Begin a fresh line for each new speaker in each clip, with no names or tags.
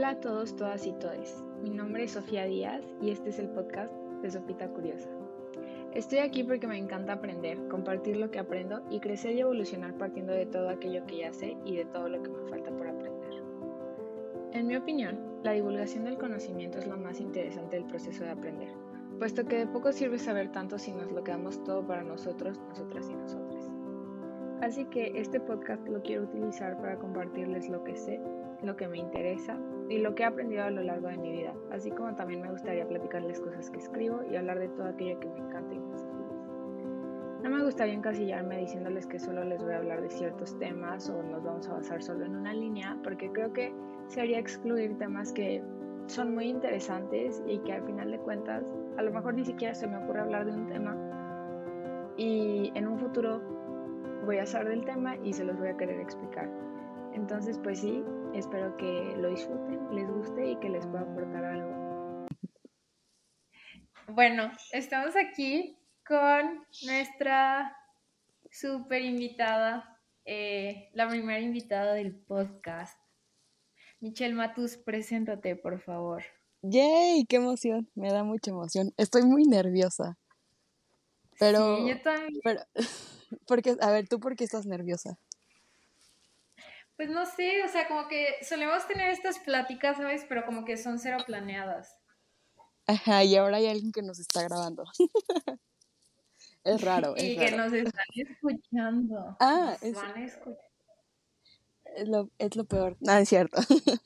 Hola a todos, todas y todes. Mi nombre es Sofía Díaz y este es el podcast de Sopita Curiosa. Estoy aquí porque me encanta aprender, compartir lo que aprendo y crecer y evolucionar partiendo de todo aquello que ya sé y de todo lo que me falta por aprender. En mi opinión, la divulgación del conocimiento es lo más interesante del proceso de aprender, puesto que de poco sirve saber tanto si nos lo quedamos todo para nosotros, nosotras y nosotros. Así que este podcast lo quiero utilizar para compartirles lo que sé, lo que me interesa y lo que he aprendido a lo largo de mi vida, así como también me gustaría platicarles cosas que escribo y hablar de todo aquello que me encanta y me hace feliz. No me gustaría encasillarme diciéndoles que solo les voy a hablar de ciertos temas o nos vamos a basar solo en una línea, porque creo que sería excluir temas que son muy interesantes y que al final de cuentas a lo mejor ni siquiera se me ocurre hablar de un tema y en un futuro voy a saber del tema y se los voy a querer explicar. Entonces, pues sí, espero que lo disfruten, les guste y que les pueda aportar algo.
Bueno, estamos aquí con nuestra super invitada, eh, la primera invitada del podcast. Michelle Matus, preséntate, por favor.
¡Yay! ¡Qué emoción! Me da mucha emoción. Estoy muy nerviosa. Pero.
Sí, yo también.
Pero, porque, a ver, ¿tú por qué estás nerviosa?
Pues no sé, o sea, como que solemos tener estas pláticas, ¿sabes? Pero como que son cero planeadas.
Ajá, y ahora hay alguien que nos está grabando. es raro.
y
es
que
raro.
nos están escuchando.
Ah,
Nos
es-
van a escuchar.
Es lo, es lo peor. No, es cierto.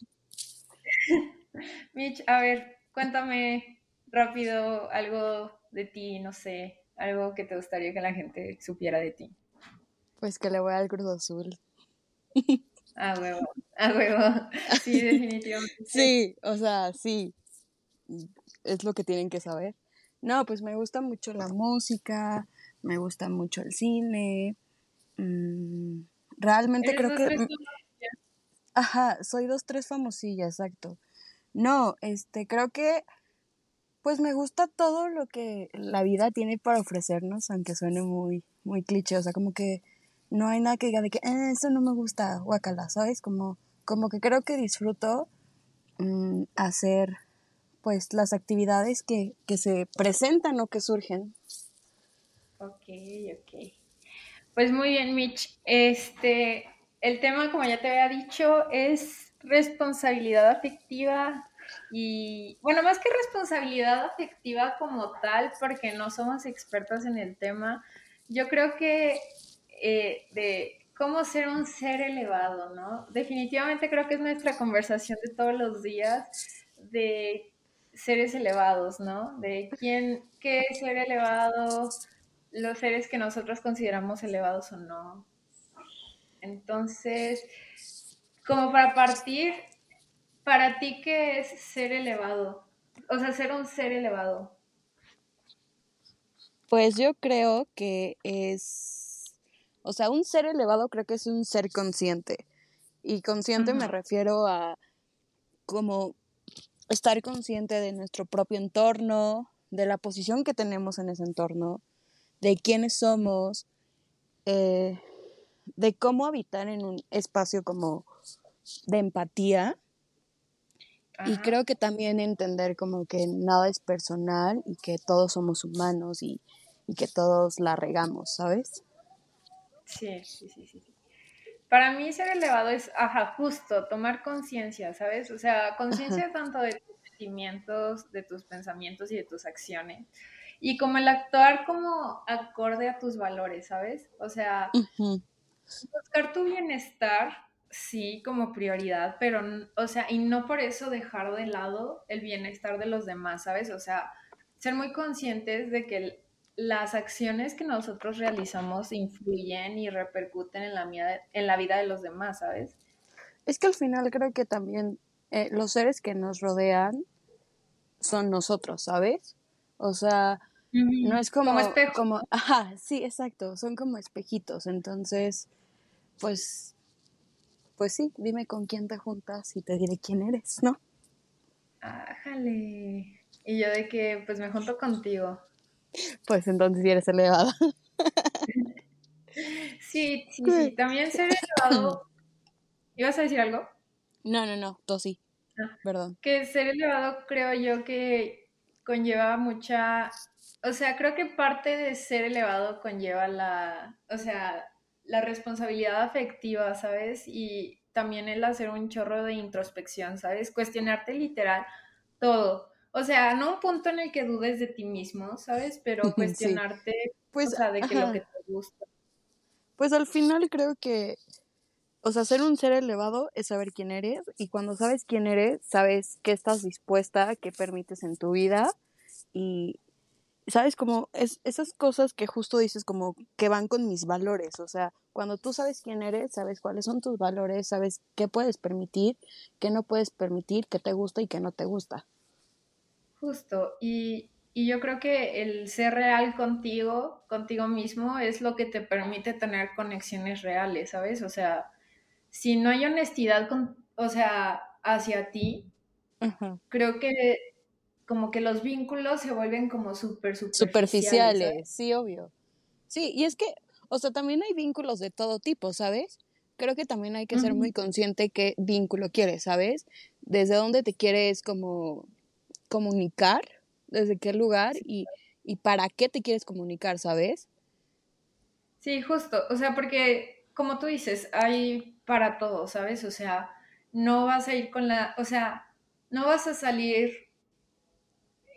Mitch, a ver, cuéntame rápido algo de ti, no sé, algo que te gustaría que la gente supiera de ti.
Pues que le voy al Cruz Azul.
A huevo, a huevo. Sí, definitivamente.
Sí, o sea, sí. Es lo que tienen que saber. No, pues me gusta mucho la música, me gusta mucho el cine. mm, realmente
Eres
creo
dos,
que...
tres.
Ajá, soy dos, tres famosilla, exacto. No, este, creo que, pues me gusta todo lo que la vida tiene para ofrecernos, aunque suene muy, muy cliché, o sea, como que no hay nada que diga de que, "Ah, eso no me gusta, guacala, ¿sabes? Como, como que creo que disfruto mm, hacer, pues, las actividades que, que se presentan o que surgen.
Ok, ok. Pues muy bien, Mitch. Este, el tema, como ya te había dicho, es responsabilidad afectiva y, bueno, más que responsabilidad afectiva como tal, porque no somos expertos en el tema, yo creo que eh, de cómo ser un ser elevado, ¿no? Definitivamente creo que es nuestra conversación de todos los días de seres elevados, ¿no? De quién, qué es ser elevado, los seres que nosotros consideramos elevados o no. Entonces, como para partir, para ti, ¿qué es ser elevado? O sea, ser un ser elevado.
Pues yo creo que es, o sea, un ser elevado creo que es un ser consciente. Y consciente me refiero a como estar consciente de nuestro propio entorno, de la posición que tenemos en ese entorno, de quiénes somos, eh, de cómo habitar en un espacio como de empatía. Y creo que también entender como que nada es personal y que todos somos humanos y, y que todos la regamos, ¿sabes?
Sí, sí, sí, sí. Para mí ser elevado es, ajá, justo, tomar conciencia, ¿sabes? O sea, conciencia tanto de tus sentimientos, de tus pensamientos y de tus acciones. Y como el actuar como acorde a tus valores, ¿sabes? O sea, buscar tu bienestar, sí, como prioridad, pero, o sea, y no por eso dejar de lado el bienestar de los demás, ¿sabes? O sea, ser muy conscientes de que el- las acciones que nosotros realizamos influyen y repercuten en la, mía- en la vida de los demás, ¿sabes?
Es que al final creo que también eh, los seres que nos rodean son nosotros, ¿sabes? O sea, no es como,
Como espejo.
como, ajá, sí, exacto, son como espejitos, entonces, pues, pues sí, dime con quién te juntas y te diré quién eres, ¿no?
Ájale. Y yo de que, pues me junto contigo.
Pues entonces sí eres elevada.
Sí, sí, sí. También ser elevado. ¿Ibas a decir algo?
No, no, no, tú sí. Ah, perdón.
Que ser elevado creo yo que conlleva mucha, o sea, creo que parte de ser elevado conlleva la, o sea, la responsabilidad afectiva, ¿sabes? Y también el hacer un chorro de introspección, ¿sabes? Cuestionarte literal todo. O sea, no un punto en el que dudes de ti mismo, ¿sabes? Pero cuestionarte, pues, o sea, de que lo que te gusta.
Pues al final creo que, o sea, ser un ser elevado es saber quién eres y cuando sabes quién eres, sabes qué estás dispuesta, qué permites en tu vida y, ¿sabes? Como es, esas cosas que justo dices como que van con mis valores, o sea, cuando tú sabes quién eres, sabes cuáles son tus valores, sabes qué puedes permitir, qué no puedes permitir, qué te gusta y qué no te gusta.
Justo, y, yo creo que el ser real contigo, contigo mismo, es lo que te permite tener conexiones reales, ¿sabes? O sea, si no hay honestidad, con, o sea, hacia ti, creo que como que los vínculos se vuelven como súper superficiales. Superficiales,
sí, obvio. Sí, y es que, o sea, también hay vínculos de todo tipo, ¿sabes? Creo que también hay que ser muy consciente qué vínculo quieres, ¿sabes? Desde dónde te quieres como comunicar, desde qué lugar y, y para qué te quieres comunicar, ¿sabes?
Sí, justo, o sea, porque como tú dices, hay para todo, ¿sabes? O sea, no vas a ir con la, o sea, no vas a salir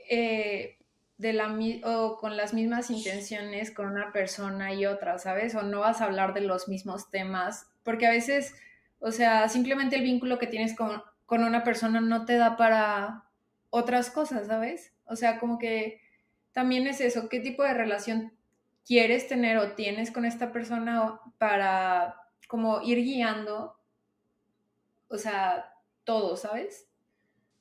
eh, de la, o con las mismas intenciones con una persona y otra, ¿sabes? O no vas a hablar de los mismos temas, porque a veces, o sea, simplemente el vínculo que tienes con, con una persona no te da para otras cosas, ¿sabes? O sea, como que también es eso, ¿qué tipo de relación quieres tener o tienes con esta persona para como ir guiando, o sea, todo, ¿sabes?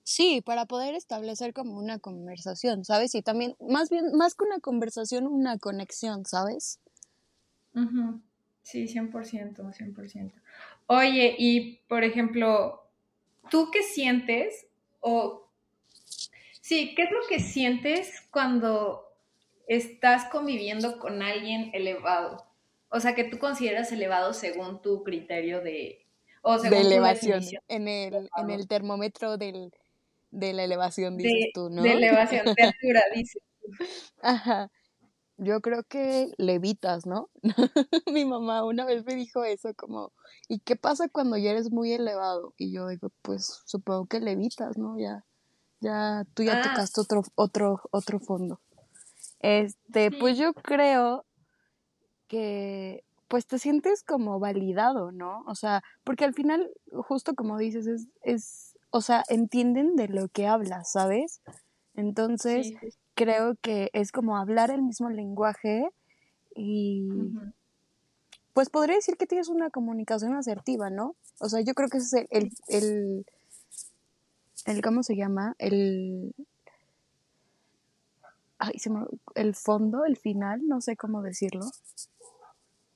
Sí, para poder establecer como una conversación, ¿sabes? Y también, más bien, más que una conversación, una conexión, ¿sabes?
Sí, 100%, 100%. Oye, y por ejemplo, ¿tú qué sientes o... Sí, ¿qué es lo que sientes cuando estás conviviendo con alguien elevado? O sea, que tú consideras elevado según tu criterio de... O según
de elevación, en el, en el termómetro del de la elevación, dices tú, ¿no?
De elevación, de altura, dices tú.
Ajá. Yo creo que levitas, ¿no? Mi mamá una vez me dijo eso, como, ¿y qué pasa cuando ya eres muy elevado? Y yo digo, pues supongo que levitas, ¿no? Ya, ya, tú ya ah. tocaste otro, otro, otro fondo. Este, pues yo creo que pues te sientes como validado, ¿no? O sea, porque al final, justo como dices, es, es o sea, entienden de lo que hablas, ¿sabes? Entonces, creo que es como hablar el mismo lenguaje y pues podría decir que tienes una comunicación asertiva, ¿no? O sea, yo creo que ese es el, el, el, ¿cómo se llama? El, ay, se me, el fondo, el final, no sé cómo decirlo.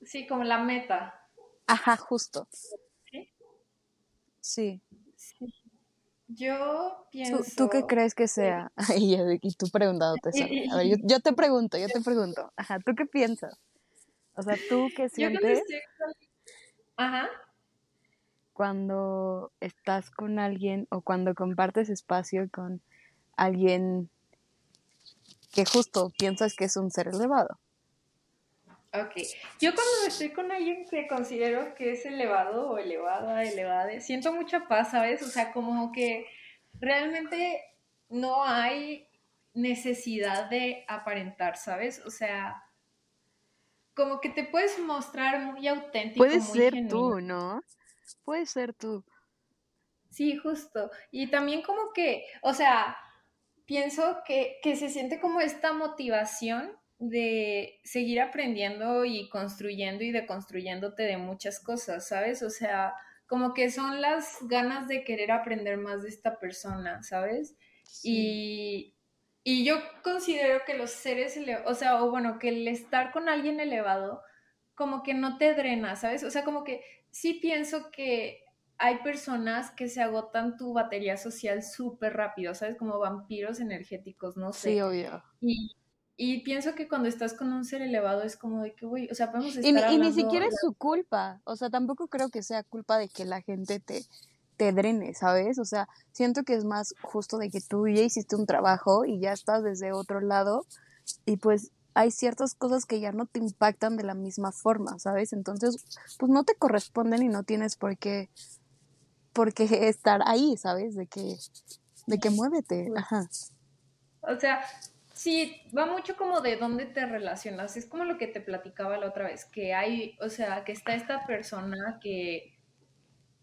Sí, como la meta.
Ajá, justo. ¿Sí? Sí.
Yo pienso...
¿Tú, qué crees que sea? y tú preguntándote eso. A ver, yo, te pregunto, yo te pregunto. Ajá, ¿tú qué piensas? O sea, ¿tú qué sientes?
Ajá.
Cuando estás con alguien o cuando compartes espacio con alguien que justo piensas que es un ser elevado.
Ok. Yo cuando estoy con alguien que considero que es elevado o elevada, elevada, siento mucha paz, ¿sabes? O sea, como que realmente no hay necesidad de aparentar, ¿sabes? O sea, como que te puedes mostrar muy auténtico.
Puedes ser tú, ¿no? Puedes ser tú.
Sí, justo. Y también como que, o sea, pienso que, que se siente como esta motivación de seguir aprendiendo y construyendo y deconstruyéndote de muchas cosas, ¿sabes? O sea, como que son las ganas de querer aprender más de esta persona, ¿sabes? Y, y, yo considero que los seres, o sea, o bueno, que el estar con alguien elevado, como que no te drena, ¿sabes? O sea, como que sí pienso que hay personas que se agotan tu batería social súper rápido, ¿sabes? Como vampiros energéticos, no sé.
Sí, obvio.
Y, y pienso que cuando estás con un ser elevado es como de que, güey, o sea, podemos estar
y, y ni siquiera es su culpa, o sea, tampoco creo que sea culpa de que la gente te, te drene, ¿sabes? O sea, siento que es más justo de que tú ya hiciste un trabajo y ya estás desde otro lado y pues hay ciertas cosas que ya no te impactan de la misma forma, ¿sabes? Entonces, pues no te corresponden y no tienes por qué, por qué estar ahí, ¿sabes? De que, de que muévete, ajá.
O sea, sí, va mucho como de dónde te relacionas. Es como lo que te platicaba la otra vez, que hay, o sea, que está esta persona que,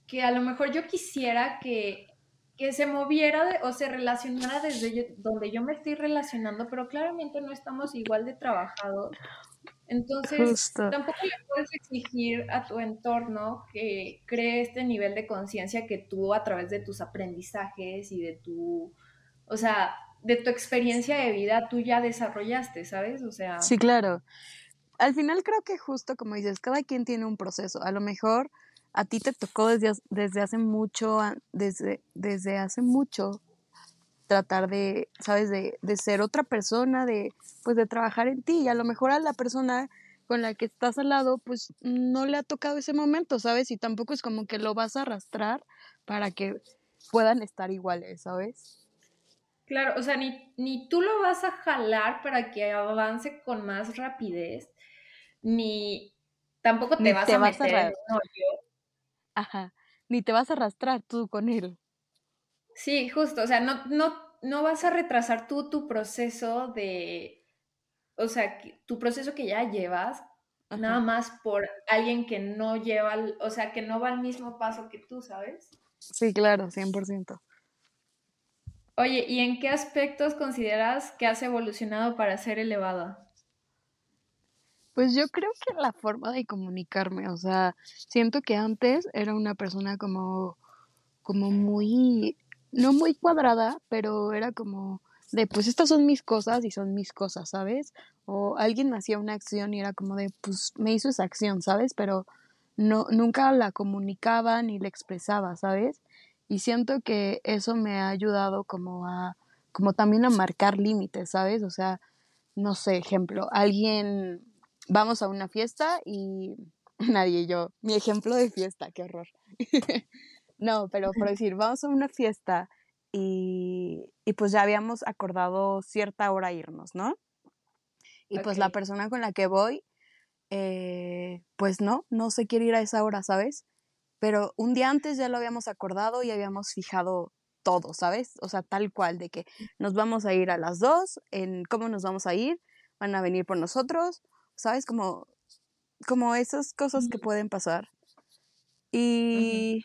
que a lo mejor yo quisiera que que se moviera o se relacionara desde donde yo me estoy relacionando, pero claramente no estamos igual de trabajados. Entonces, tampoco le puedes exigir a tu entorno que cree este nivel de conciencia que tú a través de tus aprendizajes y de tu, o sea, de tu experiencia de vida tú ya desarrollaste, ¿sabes? O sea...
Sí, claro. Al final creo que justo como dices, cada quien tiene un proceso. A lo mejor a ti te tocó desde, desde hace mucho, desde, desde hace mucho tratar de, sabes, de, de, ser otra persona, de, pues de trabajar en ti y a lo mejor a la persona con la que estás al lado, pues no le ha tocado ese momento, ¿sabes? Y tampoco es como que lo vas a arrastrar para que puedan estar iguales, ¿sabes?
Claro, o sea, ni, ni tú lo vas a jalar para que avance con más rapidez, ni tampoco te vas a meter en
Ajá, ni te vas a arrastrar tú con él.
Sí, justo, o sea, no, no, no vas a retrasar tú tu proceso de, o sea, tu proceso que ya llevas, nada más por alguien que no lleva, o sea, que no va al mismo paso que tú, ¿sabes?
Sí, claro, 100%.
Oye, ¿y en qué aspectos consideras que has evolucionado para ser elevada?
Pues yo creo que la forma de comunicarme, o sea, siento que antes era una persona como, como muy, no muy cuadrada, pero era como de, pues estas son mis cosas y son mis cosas, ¿sabes? O alguien me hacía una acción y era como de, pues me hizo esa acción, ¿sabes? Pero no, nunca la comunicaba ni la expresaba, ¿sabes? Y siento que eso me ha ayudado como a, como también a marcar límites, ¿sabes? O sea, no sé, ejemplo, alguien vamos a una fiesta y nadie yo, mi ejemplo de fiesta, qué horror. no, pero por decir, vamos a una fiesta y, y, pues ya habíamos acordado cierta hora irnos, ¿no? Y pues la persona con la que voy, eh, pues no, no se quiere ir a esa hora, ¿sabes? Pero un día antes ya lo habíamos acordado y habíamos fijado todo, ¿sabes? O sea, tal cual, de que nos vamos a ir a las dos, en cómo nos vamos a ir, van a venir por nosotros, ¿sabes? Como, como esas cosas que pueden pasar. Y,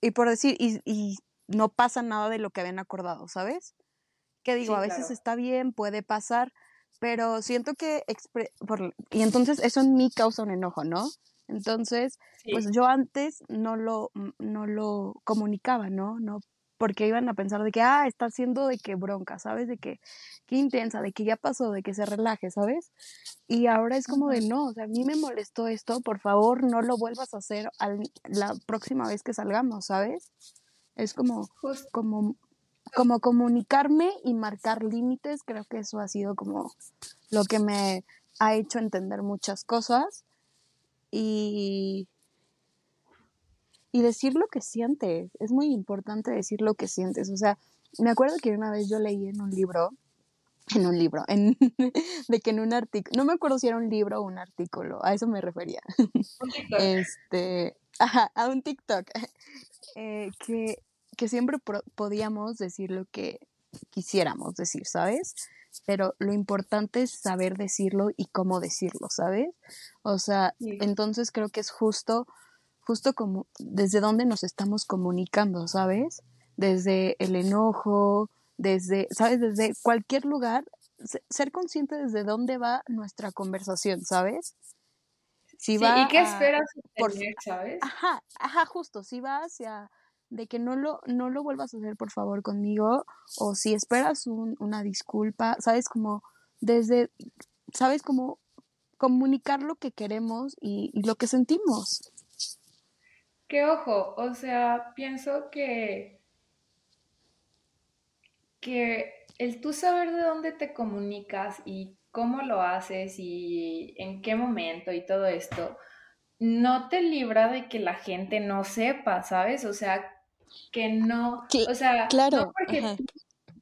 y por decir, y, y, no pasa nada de lo que habían acordado, ¿sabes? Que digo, a veces está bien, puede pasar, pero siento que... y entonces eso en mí causa un enojo, ¿no? Entonces, pues yo antes no lo, no lo comunicaba, ¿no? No porque iban a pensar de que, ah, está haciendo de que bronca, ¿sabes? De que, qué intensa, de que ya pasó, de que se relaje, ¿sabes? Y ahora es como de, no, o sea, a mí me molestó esto, por favor, no lo vuelvas a hacer la próxima vez que salgamos, ¿sabes? Es como, como, como comunicarme y marcar límites, creo que eso ha sido como lo que me ha hecho entender muchas cosas. Y, y decir lo que sientes. Es muy importante decir lo que sientes. O sea, me acuerdo que una vez yo leí en un libro, en un libro, en, de que en un artículo, no me acuerdo si era un libro o un artículo, a eso me refería. este, a un TikTok, eh, que, que siempre podíamos decir lo que quisiéramos decir, ¿sabes? Pero lo importante es saber decirlo y cómo decirlo, ¿sabes? O sea, entonces creo que es justo justo como desde dónde nos estamos comunicando, ¿sabes? Desde el enojo, desde, ¿sabes? Desde cualquier lugar, ser consciente desde dónde va nuestra conversación, ¿sabes?
Si va ¿Y qué esperas por, sabes?
Ajá, ajá, justo, si va hacia de que no lo, no lo vuelvas a hacer por favor conmigo, o si esperas una disculpa, ¿sabes? Como desde, ¿sabes? Como comunicar lo que queremos y lo que sentimos.
Que ojo, o sea, pienso que, que el tú saber de dónde te comunicas y cómo lo haces y en qué momento y todo esto, no te libra de que la gente no sepa, ¿sabes? O sea, que no, o sea,
claro,
no porque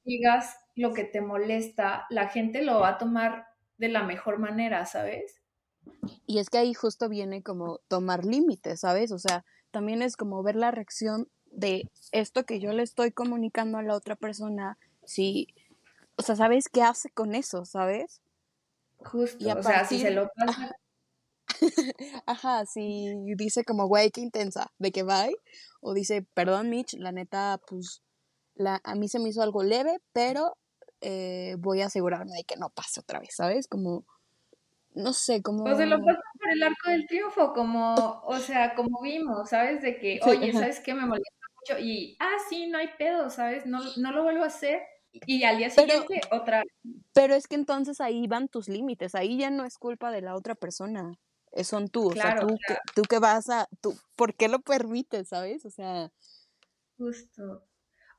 digas lo que te molesta, la gente lo va a tomar de la mejor manera, ¿sabes?
Y es que ahí justo viene como tomar límites, ¿sabes? O sea, también es como ver la reacción de esto que yo le estoy comunicando a la otra persona, si, o sea, ¿sabes qué hace con eso, sabes?
Justo, o sea, si se lo pasa.
Ajá, si dice como, güey, qué intensa, de que bye, o dice, perdón, Mitch, la neta, pues, la, a mí se me hizo algo leve, pero eh, voy a asegurarme de que no pase otra vez, ¿sabes? Como, no sé, como...
O se lo pasa por el arco del triunfo, como, o sea, como vimos, ¿sabes? De que, oye, ¿sabes qué? Me molesta mucho y, ah, sí, no hay pedo, ¿sabes? No, no lo vuelvo a hacer. Y al día siguiente, otra.
Pero es que entonces ahí van tus límites, ahí ya no es culpa de la otra persona, son tú, o sea, tú, que, tú que vas a, tú, ¿por qué lo permites, sabes? O sea...
Justo.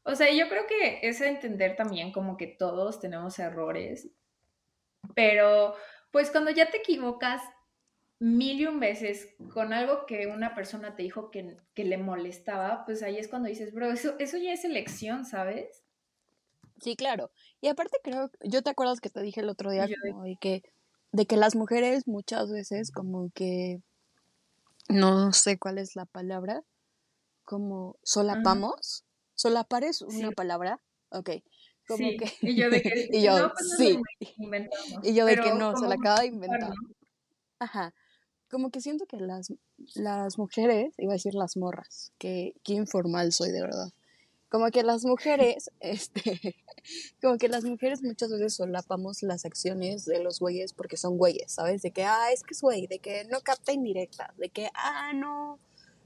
O sea, yo creo que es entender también como que todos tenemos errores, pero pues cuando ya te equivocas mil y un veces con algo que una persona te dijo que, le molestaba, pues ahí es cuando dices, bro, eso, eso ya es elección, ¿sabes?
Sí, claro. Y aparte creo, yo te acuerdas que te dije el otro día como de que, de que las mujeres muchas veces como que, no sé cuál es la palabra, como solapamos. ¿Solapar es una palabra? Ok.
Como que... Y yo de que...
y yo, pues sí. y yo de que no, se la acaba de inventar. Ajá. Como que siento que las, las mujeres, iba a decir las morras, que qué informal soy de verdad. Como que las mujeres, este, como que las mujeres muchas veces solapamos las acciones de los güeyes porque son güeyes, ¿sabes? De que, ah, es que es güey, de que no capta indirecta, de que, ah, no,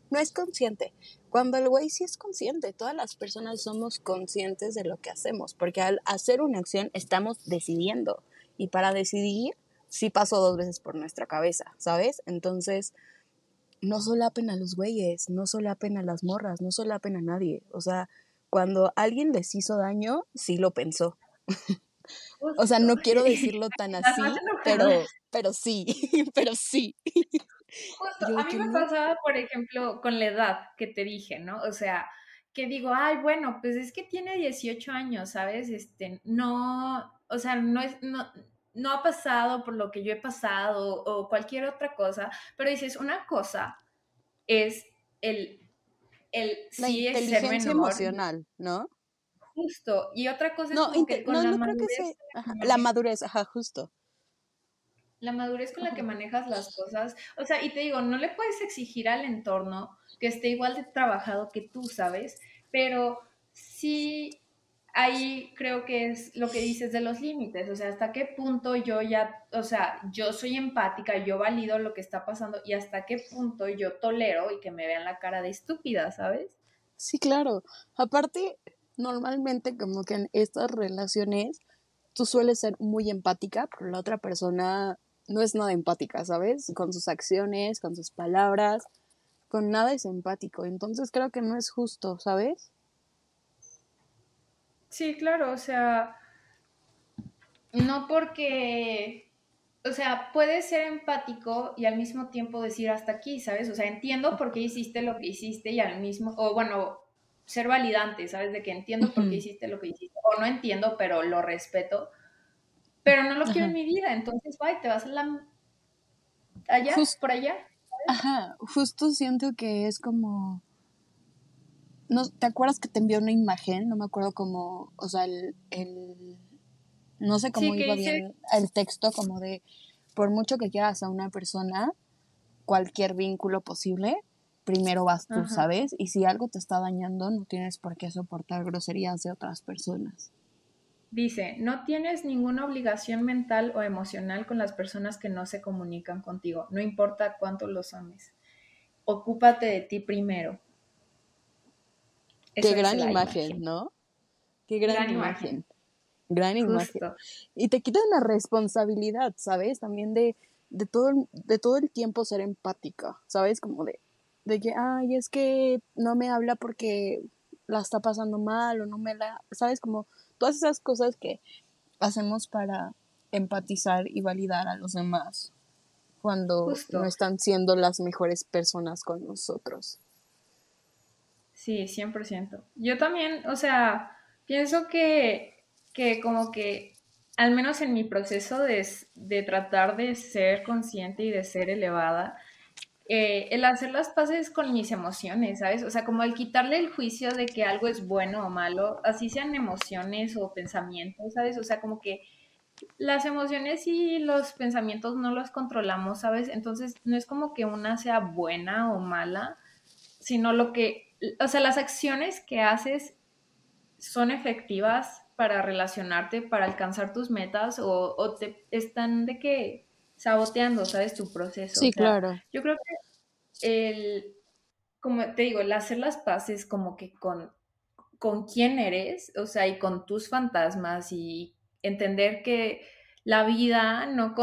no es consciente. Cuando el güey sí es consciente, todas las personas somos conscientes de lo que hacemos, porque al hacer una acción estamos decidiendo. Y para decidir, sí pasó dos veces por nuestra cabeza, ¿sabes? Entonces, no solapen a los güeyes, no solapen a las morras, no solapen a nadie. O sea, cuando alguien les hizo daño, sí lo pensó. o sea, no quiero decirlo tan así, pero, pero sí, pero sí.
Justo, a mí me pasaba, por ejemplo, con la edad que te dije, ¿no? O sea, que digo, ay, bueno, pues es que tiene 18 años, ¿sabes? Este, no, o sea, no es, no, no ha pasado por lo que yo he pasado o cualquier otra cosa, pero dices, una cosa es el, el
la inteligencia emocional, ¿no?
Justo, y otra cosa es como que con la madurez.
la madurez, ajá, justo
la madurez con la que manejas las cosas. O sea, y te digo, no le puedes exigir al entorno que esté igual de trabajado que tú, ¿sabes? Pero sí, ahí creo que es lo que dices de los límites, o sea, hasta qué punto yo ya, o sea, yo soy empática, yo valido lo que está pasando y hasta qué punto yo tolero y que me vean la cara de estúpida, ¿sabes?
Sí, claro. Aparte, normalmente como que en estas relaciones tú sueles ser muy empática, pero la otra persona no es nada empática, ¿sabes? Con sus acciones, con sus palabras, con nada es empático. Entonces creo que no es justo, ¿sabes?
Sí, claro, o sea, no porque, o sea, puedes ser empático y al mismo tiempo decir hasta aquí, ¿sabes? O sea, entiendo por qué hiciste lo que hiciste y al mismo, o bueno, ser validante, ¿sabes? De que entiendo por qué hiciste lo que hiciste, o no entiendo, pero lo respeto pero no lo quiero en mi vida, entonces, bye, te vas a la... allá, por allá.
Ajá, justo siento que es como... No, ¿Te acuerdas que te envió una imagen? No me acuerdo cómo, o sea, el, el no sé cómo iba bien el texto, como de, por mucho que quieras a una persona, cualquier vínculo posible, primero vas tú, ¿sabes? Y si algo te está dañando, no tienes por qué soportar groserías de otras personas.
Dice, no tienes ninguna obligación mental o emocional con las personas que no se comunican contigo, no importa cuánto los ames. Ocúpate de ti primero.
Qué gran imagen, ¿no? Qué gran, imagen. Gran imagen. Y te quitan la responsabilidad, ¿sabes? También de, de, todo, de todo el tiempo ser empática, ¿sabes? Como de, de que, ay, es que no me habla porque la está pasando mal o no me la, ¿sabes? Como todas esas cosas que hacemos para empatizar y validar a los demás cuando no están siendo las mejores personas con nosotros.
Sí, 100%. Yo también, o sea, pienso que, que como que, al menos en mi proceso de, de tratar de ser consciente y de ser elevada, eh, el hacer las paces con mis emociones, ¿sabes? O sea, como el quitarle el juicio de que algo es bueno o malo, así sean emociones o pensamientos, ¿sabes? O sea, como que las emociones y los pensamientos no los controlamos, ¿sabes? Entonces, no es como que una sea buena o mala, sino lo que, o sea, las acciones que haces son efectivas para relacionarte, para alcanzar tus metas o, o te están de que saboteando, ¿sabes? Tu proceso.
Sí, claro.
Yo creo que el, como te digo, el hacer las paces como que con, con quién eres, o sea, y con tus fantasmas y entender que la vida no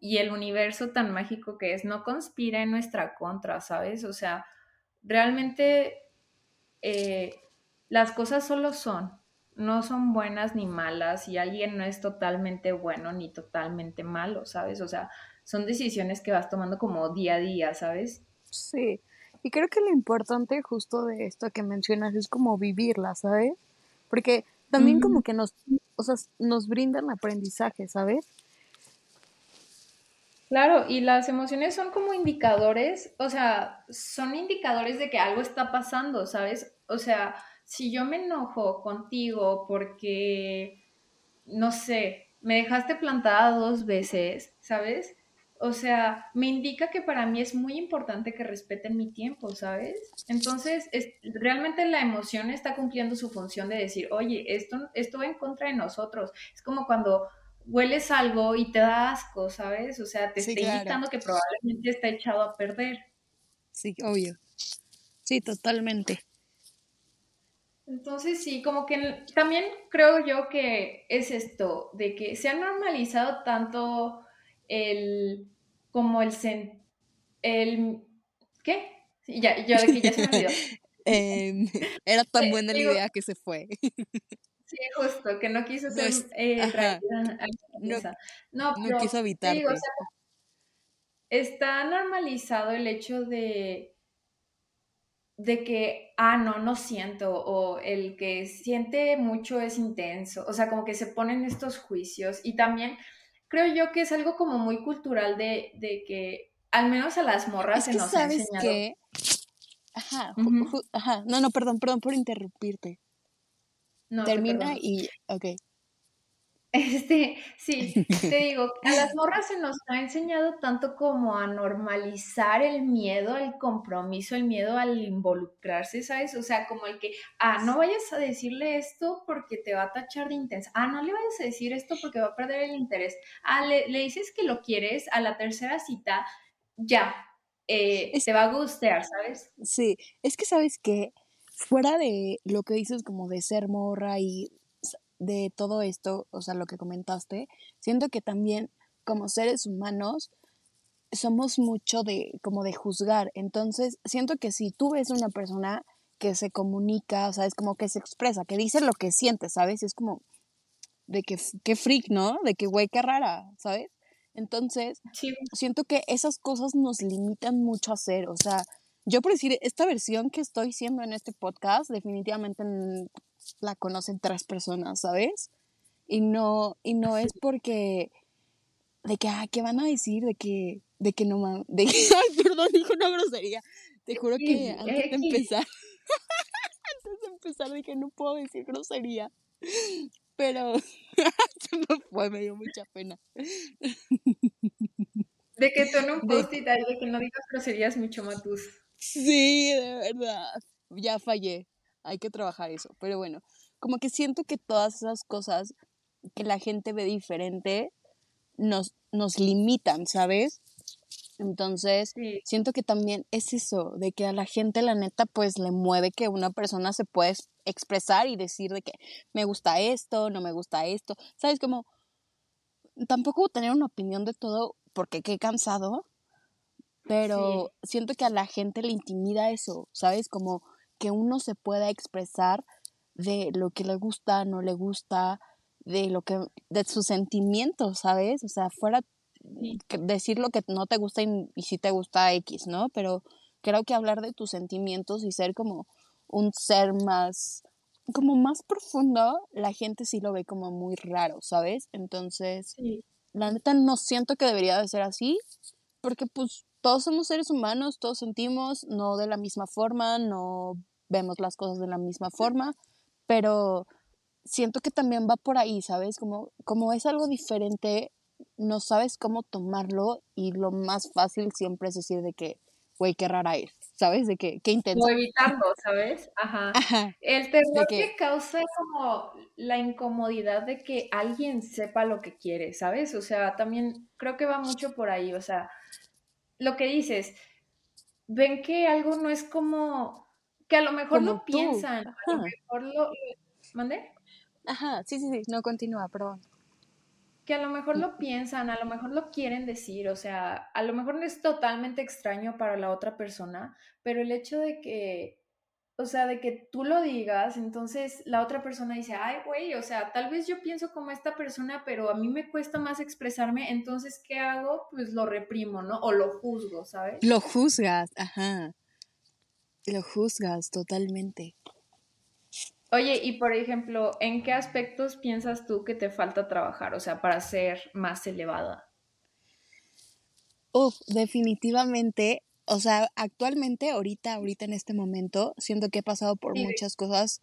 y el universo tan mágico que es no conspira en nuestra contra, ¿sabes? O sea, realmente eh, las cosas solo son, no son buenas ni malas y alguien no es totalmente bueno ni totalmente malo, ¿sabes? O sea, son decisiones que vas tomando como día a día, ¿sabes?
Sí, y creo que lo importante justo de esto que mencionas es como vivirla, ¿sabes? Porque también como que nos, o sea, nos brindan aprendizaje, ¿sabes?
Claro, y las emociones son como indicadores, o sea, son indicadores de que algo está pasando, ¿sabes? O sea, si yo me enojo contigo porque, no sé, me dejaste plantada dos veces, ¿sabes? O sea, me indica que para mí es muy importante que respeten mi tiempo, ¿sabes? Entonces, es, realmente la emoción está cumpliendo su función de decir, oye, esto, esto va en contra de nosotros. Es como cuando hueles algo y te da asco, ¿sabes? O sea, te está indicando que probablemente está echado a perder.
Sí, obvio. Sí, totalmente.
Entonces sí, como que también creo yo que es esto, de que se ha normalizado tanto el, como el, el ¿qué? ya, yo de que ya se me olvidó.
Em, era tan buena la idea que se fue.
sí, justo, que no quiso ser eh,
no, no, no quiso evitar.
está normalizado el hecho de de que, ah, no, no siento, o el que siente mucho es intenso, o sea, como que se ponen estos juicios y también creo yo que es algo como muy cultural de, de que al menos a las morras se nos
sabes
ha enseñado.
Que... Ajá, ajá, no, no, perdón, perdón por interrumpirte. No, Termina y, ok.
Este, sí, te digo, a las morras se nos ha enseñado tanto como a normalizar el miedo al compromiso, el miedo al involucrarse, ¿sabes? O sea, como el que, ah, no vayas a decirle esto porque te va a tachar de intensa. Ah, no le vayas a decir esto porque va a perder el interés. Ah, le, dices que lo quieres a la tercera cita, ya, eh, te va a gustar, ¿sabes?
Sí, es que sabes que fuera de lo que dices como de ser morra y de todo esto, o sea, lo que comentaste, siento que también como seres humanos somos mucho de como de juzgar. Entonces, siento que si tú ves una persona que se comunica, o sea, es como que se expresa, que dice lo que siente, ¿sabes? Es como de que qué freak, ¿no? De que güey, qué rara, ¿sabes? Entonces, siento que esas cosas nos limitan mucho a hacer, o sea, yo por decir, esta versión que estoy haciendo en este podcast, definitivamente la conocen tres personas, ¿sabes? Y no, y no es porque, de que, ah, ¿qué van a decir? De que, de que no de ay, perdón, dijo una grosería. Te juro que antes de empezar, antes de empezar dije, no puedo decir grosería. Pero se me fue, me dio mucha pena.
De que tú en un post y tal, de que no digas groserías mucho matus.
Sí, de verdad. Ya fallé hay que trabajar eso. Pero bueno, como que siento que todas esas cosas que la gente ve diferente nos, nos limitan, ¿sabes? Entonces, siento que también es eso, de que a la gente, la neta, pues le mueve que una persona se puede expresar y decir de que me gusta esto, no me gusta esto. ¿Sabes? Como tampoco tener una opinión de todo porque qué cansado, pero siento que a la gente le intimida eso, ¿sabes? Como que uno se pueda expresar de lo que le gusta, no le gusta, de lo que, de sus sentimientos, ¿sabes? O sea, fuera decir lo que no te gusta y, si te gusta X, ¿no? Pero creo que hablar de tus sentimientos y ser como un ser más, como más profundo, la gente sí lo ve como muy raro, ¿sabes? Entonces, la neta no siento que debería de ser así, porque pues todos somos seres humanos, todos sentimos, no de la misma forma, no vemos las cosas de la misma forma, pero siento que también va por ahí, ¿sabes? Como, como es algo diferente, no sabes cómo tomarlo y lo más fácil siempre es decir de que, güey, qué rara es, ¿sabes? De que, qué intenso.
O evitarlo, ¿sabes? Ajá. El terror que... causa como la incomodidad de que alguien sepa lo que quiere, ¿sabes? O sea, también creo que va mucho por ahí, o sea, lo que dices, ven que algo no es como, que a lo mejor lo piensan, a lo mejor lo... ¿Mande?
Ajá, sí, sí, sí, no continúa, perdón
que a lo mejor lo piensan, a lo mejor lo quieren decir, o sea, a lo mejor no es totalmente extraño para la otra persona, pero el hecho de que, o sea, de que tú lo digas, entonces la otra persona dice, ay, güey, o sea, tal vez yo pienso como esta persona, pero a mí me cuesta más expresarme, entonces, ¿qué hago? Pues lo reprimo, ¿no? O lo juzgo, ¿sabes?
Lo juzgas, ajá. Lo juzgas totalmente.
Oye, y por ejemplo, ¿en qué aspectos piensas tú que te falta trabajar, o sea, para ser más elevada?
Uf, definitivamente, o sea, actualmente, ahorita, ahorita en este momento, siento que he pasado por muchas cosas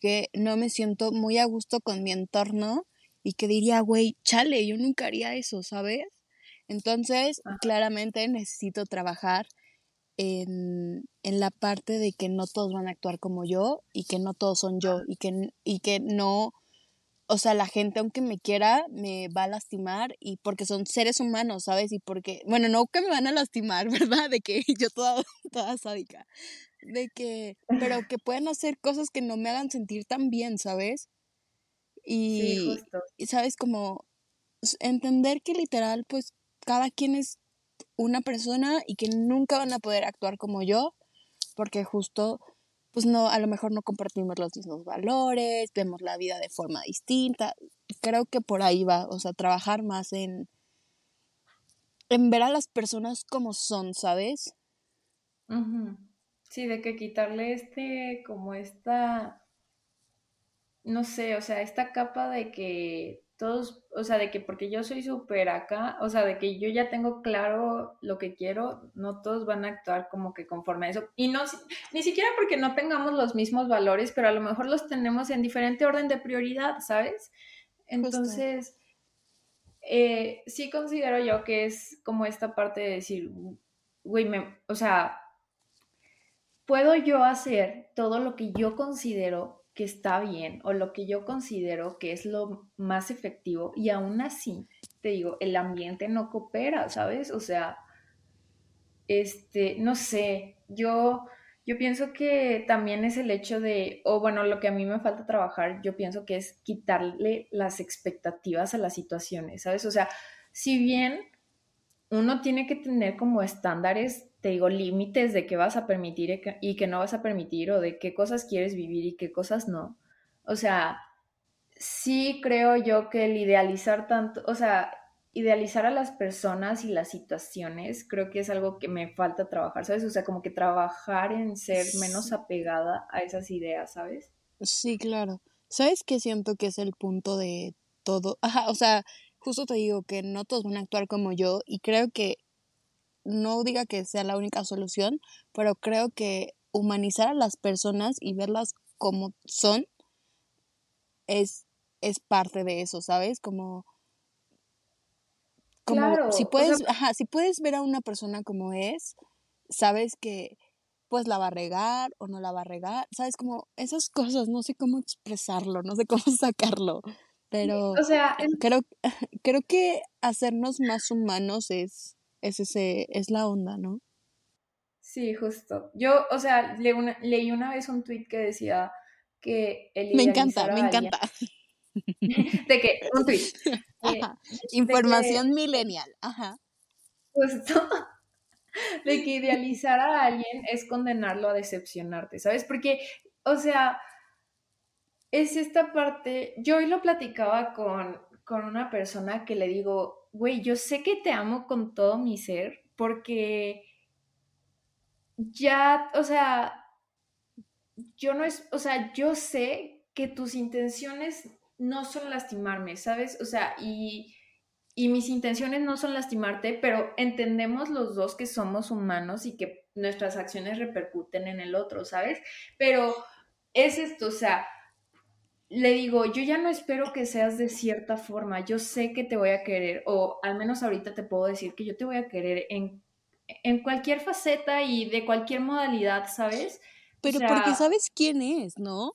que no me siento muy a gusto con mi entorno y que diría, güey, chale, yo nunca haría eso, ¿sabes? Entonces, claramente necesito trabajar en, en, la parte de que no todos van a actuar como yo y que no todos son yo y que, y que no, o sea, la gente aunque me quiera me va a lastimar y porque son seres humanos, ¿sabes? Y porque, bueno, no que me van a lastimar, ¿verdad? De que yo toda, toda sádica, de que, pero que pueden hacer cosas que no me hagan sentir tan bien, ¿sabes? Y, y sabes, como entender que literal, pues cada quien es una persona y que nunca van a poder actuar como yo, porque justo, pues no, a lo mejor no compartimos los mismos valores, vemos la vida de forma distinta. Creo que por ahí va, o sea, trabajar más en, en ver a las personas como son, ¿sabes?
Sí, de que quitarle este, como esta, no sé, o sea, esta capa de que todos, o sea, de que porque yo soy súper acá, o sea, de que yo ya tengo claro lo que quiero, no todos van a actuar como que conforme a eso. Y no, ni siquiera porque no tengamos los mismos valores, pero a lo mejor los tenemos en diferente orden de prioridad, ¿sabes? Entonces, eh, sí considero yo que es como esta parte de decir, güey, me, o sea, puedo yo hacer todo lo que yo considero que está bien o lo que yo considero que es lo más efectivo y aún así, te digo, el ambiente no coopera, ¿sabes? O sea, este, no sé, yo, yo pienso que también es el hecho de, o bueno, lo que a mí me falta trabajar, yo pienso que es quitarle las expectativas a las situaciones, ¿sabes? O sea, si bien uno tiene que tener como estándares te digo, límites de qué vas a permitir y qué no vas a permitir o de qué cosas quieres vivir y qué cosas no. O sea, sí creo yo que el idealizar tanto, o sea, idealizar a las personas y las situaciones, creo que es algo que me falta trabajar, ¿sabes? O sea, como que trabajar en ser menos apegada a esas ideas, ¿sabes?
Sí, claro. ¿Sabes qué siento que es el punto de todo? Ajá, o sea, justo te digo que no todos van a actuar como yo y creo que no diga que sea la única solución, pero creo que humanizar a las personas y verlas como son es, es parte de eso, ¿sabes? Como, como si puedes, ajá, si puedes ver a una persona como es, sabes que pues la va a regar o no la va a regar, sabes como esas cosas, no sé cómo expresarlo, no sé cómo sacarlo, pero o sea, creo, creo que hacernos más humanos es es ese, es la onda, ¿no?
Sí, justo. Yo, o sea, leí una vez un tweet que decía que
el Me encanta, me encanta.
de que, un tweet.
Información millennial, ajá.
Justo. De que idealizar a alguien es condenarlo a decepcionarte, ¿sabes? Porque, o sea, es esta parte, yo hoy lo platicaba con, con una persona que le digo, güey, yo sé que te amo con todo mi ser porque ya, o sea, yo no es, o sea, yo sé que tus intenciones no son lastimarme, ¿sabes? O sea, y, y mis intenciones no son lastimarte, pero entendemos los dos que somos humanos y que nuestras acciones repercuten en el otro, ¿sabes? Pero es esto, o sea, le digo, yo ya no espero que seas de cierta forma, yo sé que te voy a querer, o al menos ahorita te puedo decir que yo te voy a querer en, en cualquier faceta y de cualquier modalidad, ¿sabes?
Pero porque sabes quién es, ¿no?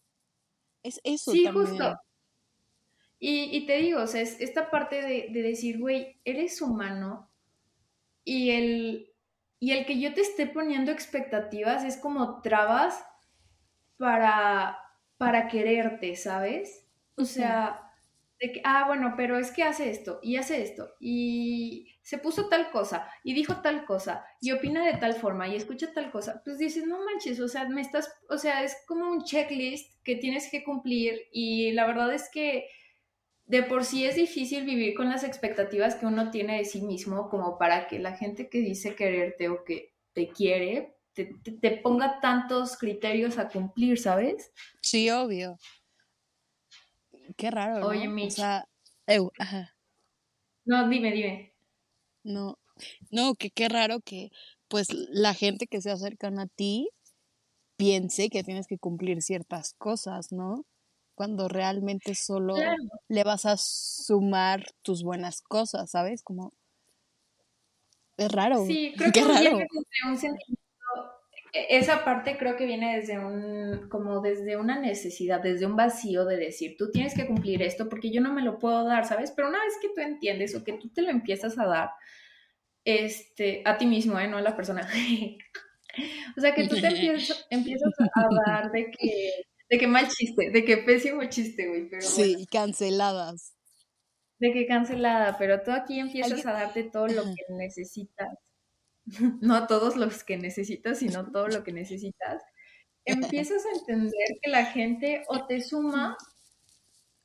Es eso sí, Justo.
Y, y, te digo, o sea, es esta parte de, de decir, güey, eres humano y el, y el que yo te esté poniendo expectativas es como trabas para, para quererte, ¿sabes? O sea, de que, ah, bueno, pero es que hace esto y hace esto y se puso tal cosa y dijo tal cosa y opina de tal forma y escucha tal cosa, pues dices, no manches, o sea, me estás, o sea, es como un checklist que tienes que cumplir y la verdad es que de por sí es difícil vivir con las expectativas que uno tiene de sí mismo como para que la gente que dice quererte o que te quiere te, ponga tantos criterios a cumplir, ¿sabes?
Sí, obvio. Qué raro. Oye, ¿no? O sea, ajá.
No, dime, dime.
No, no, que qué raro que pues la gente que se acercan a ti piense que tienes que cumplir ciertas cosas, ¿no? Cuando realmente solo le vas a sumar tus buenas cosas, ¿sabes? Como es raro.
Sí, creo que raro. un sentimiento esa parte creo que viene desde un, como desde una necesidad, desde un vacío de decir, tú tienes que cumplir esto porque yo no me lo puedo dar, ¿sabes? Pero una vez que tú entiendes o que tú te lo empiezas a dar, este, a ti mismo, ¿eh? No a la persona. o sea, que tú te empiezas, empiezas a dar de que, de que mal chiste, de que pésimo chiste, güey. Pero
sí, canceladas.
De que cancelada, pero tú aquí empiezas a darte todo lo que necesitas no todos los que necesitas, sino todo lo que necesitas, empiezas a entender que la gente o te suma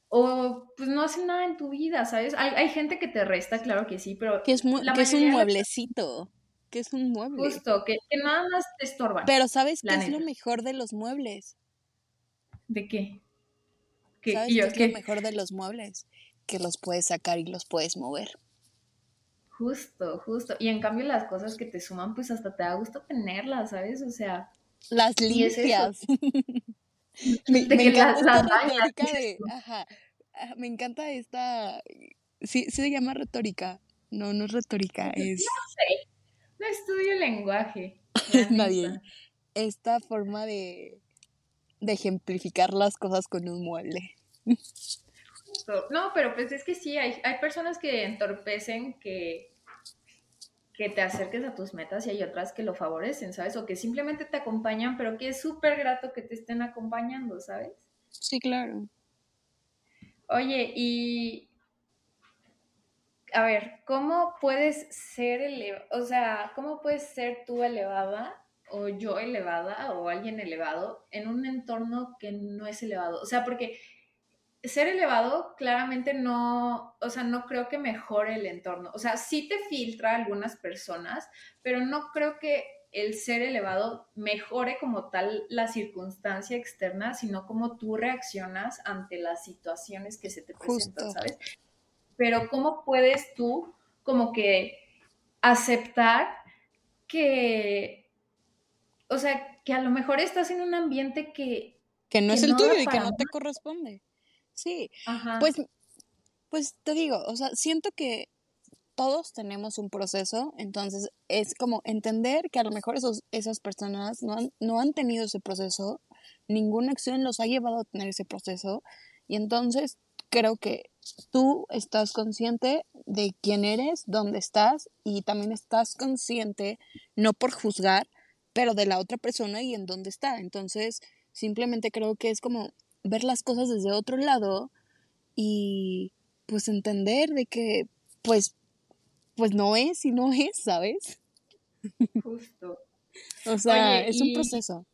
o pues no hace nada en tu vida, ¿sabes? Hay, gente que te resta, claro que sí, pero...
Que es, que es un mueblecito, que es un mueble.
Justo, que, nada más te estorban.
Pero ¿sabes qué es lo mejor de los muebles?
¿De qué?
¿Sabes qué es lo mejor de los muebles? Que los puedes sacar y los puedes mover.
Justo, justo. Y en cambio las cosas que te suman, pues hasta te da gusto tenerlas, ¿sabes? O sea...
Las limpias. me, encanta esta retórica de... Ajá, me encanta esta... Sí, se llama retórica. No, no es retórica, es...
No sé. No estudio lenguaje.
Nadie. Esta forma de, de ejemplificar las cosas con un mueble.
No, pero pues es que sí, hay, hay personas que entorpecen que, que te acerques a tus metas y hay otras que lo favorecen, ¿sabes? O que simplemente te acompañan, pero que es súper grato que te estén acompañando, ¿sabes?
Sí, claro.
Oye, y a ver, ¿cómo puedes ser elevada? O sea, ¿cómo puedes ser tú elevada o yo elevada o alguien elevado en un entorno que no es elevado? O sea, porque ser elevado claramente no, o sea, no creo que mejore el entorno. O sea, sí te filtra a algunas personas, pero no creo que el ser elevado mejore como tal la circunstancia externa, sino como tú reaccionas ante las situaciones que se te presentan, ¿sabes? Pero ¿cómo puedes tú como que aceptar que, o sea, que a lo mejor estás en un ambiente que...
Que no es el tuyo y que no te corresponde. Sí, pues, pues te digo, o sea, siento que todos tenemos un proceso, entonces es como entender que a lo mejor esos, esas personas no han, no han tenido ese proceso, ninguna acción los ha llevado a tener ese proceso, y entonces creo que tú estás consciente de quién eres, dónde estás, y también estás consciente, no por juzgar, pero de la otra persona y en dónde está. Entonces, simplemente creo que es como ver las cosas desde otro lado y pues entender de que pues pues no es y no es, ¿sabes?
Justo.
o sea, es un proceso.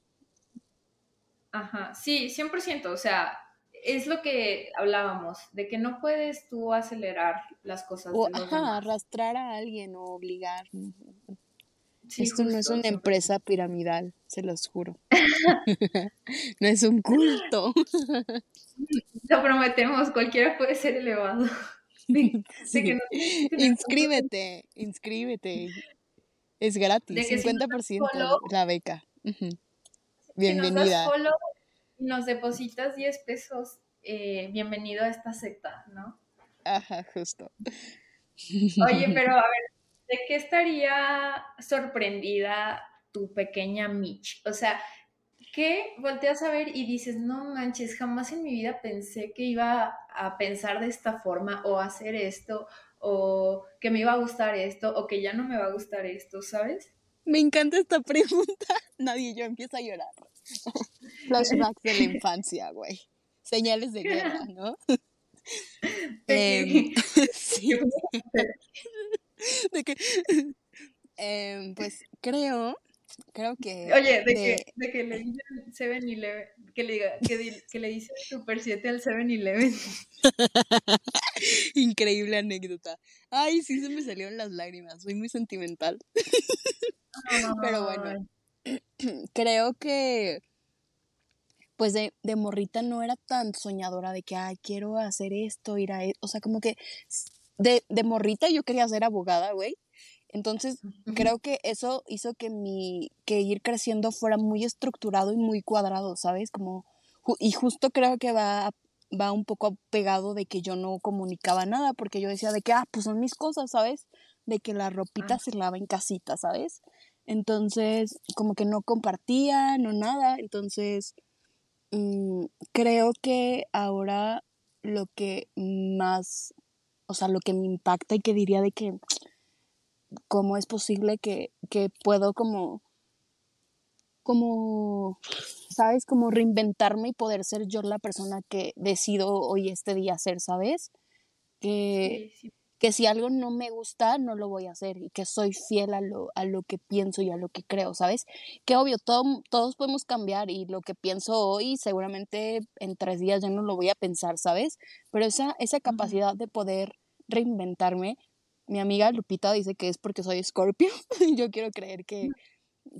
Ajá, sí, 100%, o sea, es lo que hablábamos, de que no puedes tú acelerar las cosas.
O, ajá, arrastrar a alguien o obligar. Esto no es una empresa piramidal, se los juro. no es un culto.
Lo prometemos, cualquiera puede ser elevado.
inscríbete, inscríbete. Es gratis, 50% la beca. Bienvenida.
Si nos, nos depositas 10 pesos, eh, bienvenido a esta secta, ¿no?
Ajá, justo.
Oye, pero a ver, ¿de qué estaría sorprendida tu pequeña Mitch? O sea, ¿qué volteas a ver y dices, no manches, jamás en mi vida pensé que iba a pensar de esta forma o hacer esto o que me iba a gustar esto o que ya no me va a gustar esto, ¿sabes?
Me encanta esta pregunta. Nadie, yo empiezo a llorar. Flashbacks de la infancia, güey. Señales de guerra, ¿no? eh, sí. de que, eh, pues creo, creo que...
Oye, de, que, de que le dicen 7-Eleven, que le, que, que le dicen Super 7 al 7-Eleven.
Increíble anécdota. Ay, sí se me salieron las lágrimas, soy muy sentimental. Pero bueno, creo que pues de, de, morrita no era tan soñadora de que, ay, quiero hacer esto, ir a... E-", o sea, como que de, de morrita yo quería ser abogada, güey. Entonces, creo que eso hizo que mi, que ir creciendo fuera muy estructurado y muy cuadrado, ¿sabes? Como, y justo creo que va, va un poco pegado de que yo no comunicaba nada, porque yo decía de que, ah, pues son mis cosas, ¿sabes? De que la ropita ah. se lava en casita, ¿sabes? Entonces, como que no compartía, no nada. Entonces, mm, creo que ahora lo que más o sea, lo que me impacta y que diría de que cómo es posible que, que puedo como, como, ¿sabes? Como reinventarme y poder ser yo la persona que decido hoy este día ser, ¿sabes? Que, que si algo no me gusta, no lo voy a hacer y que soy fiel a lo, a lo que pienso y a lo que creo, ¿sabes? Que obvio, todo, todos podemos cambiar y lo que pienso hoy seguramente en tres días ya no lo voy a pensar, ¿sabes? Pero esa, esa capacidad de poder reinventarme. Mi amiga Lupita dice que es porque soy Scorpio. Yo quiero creer que,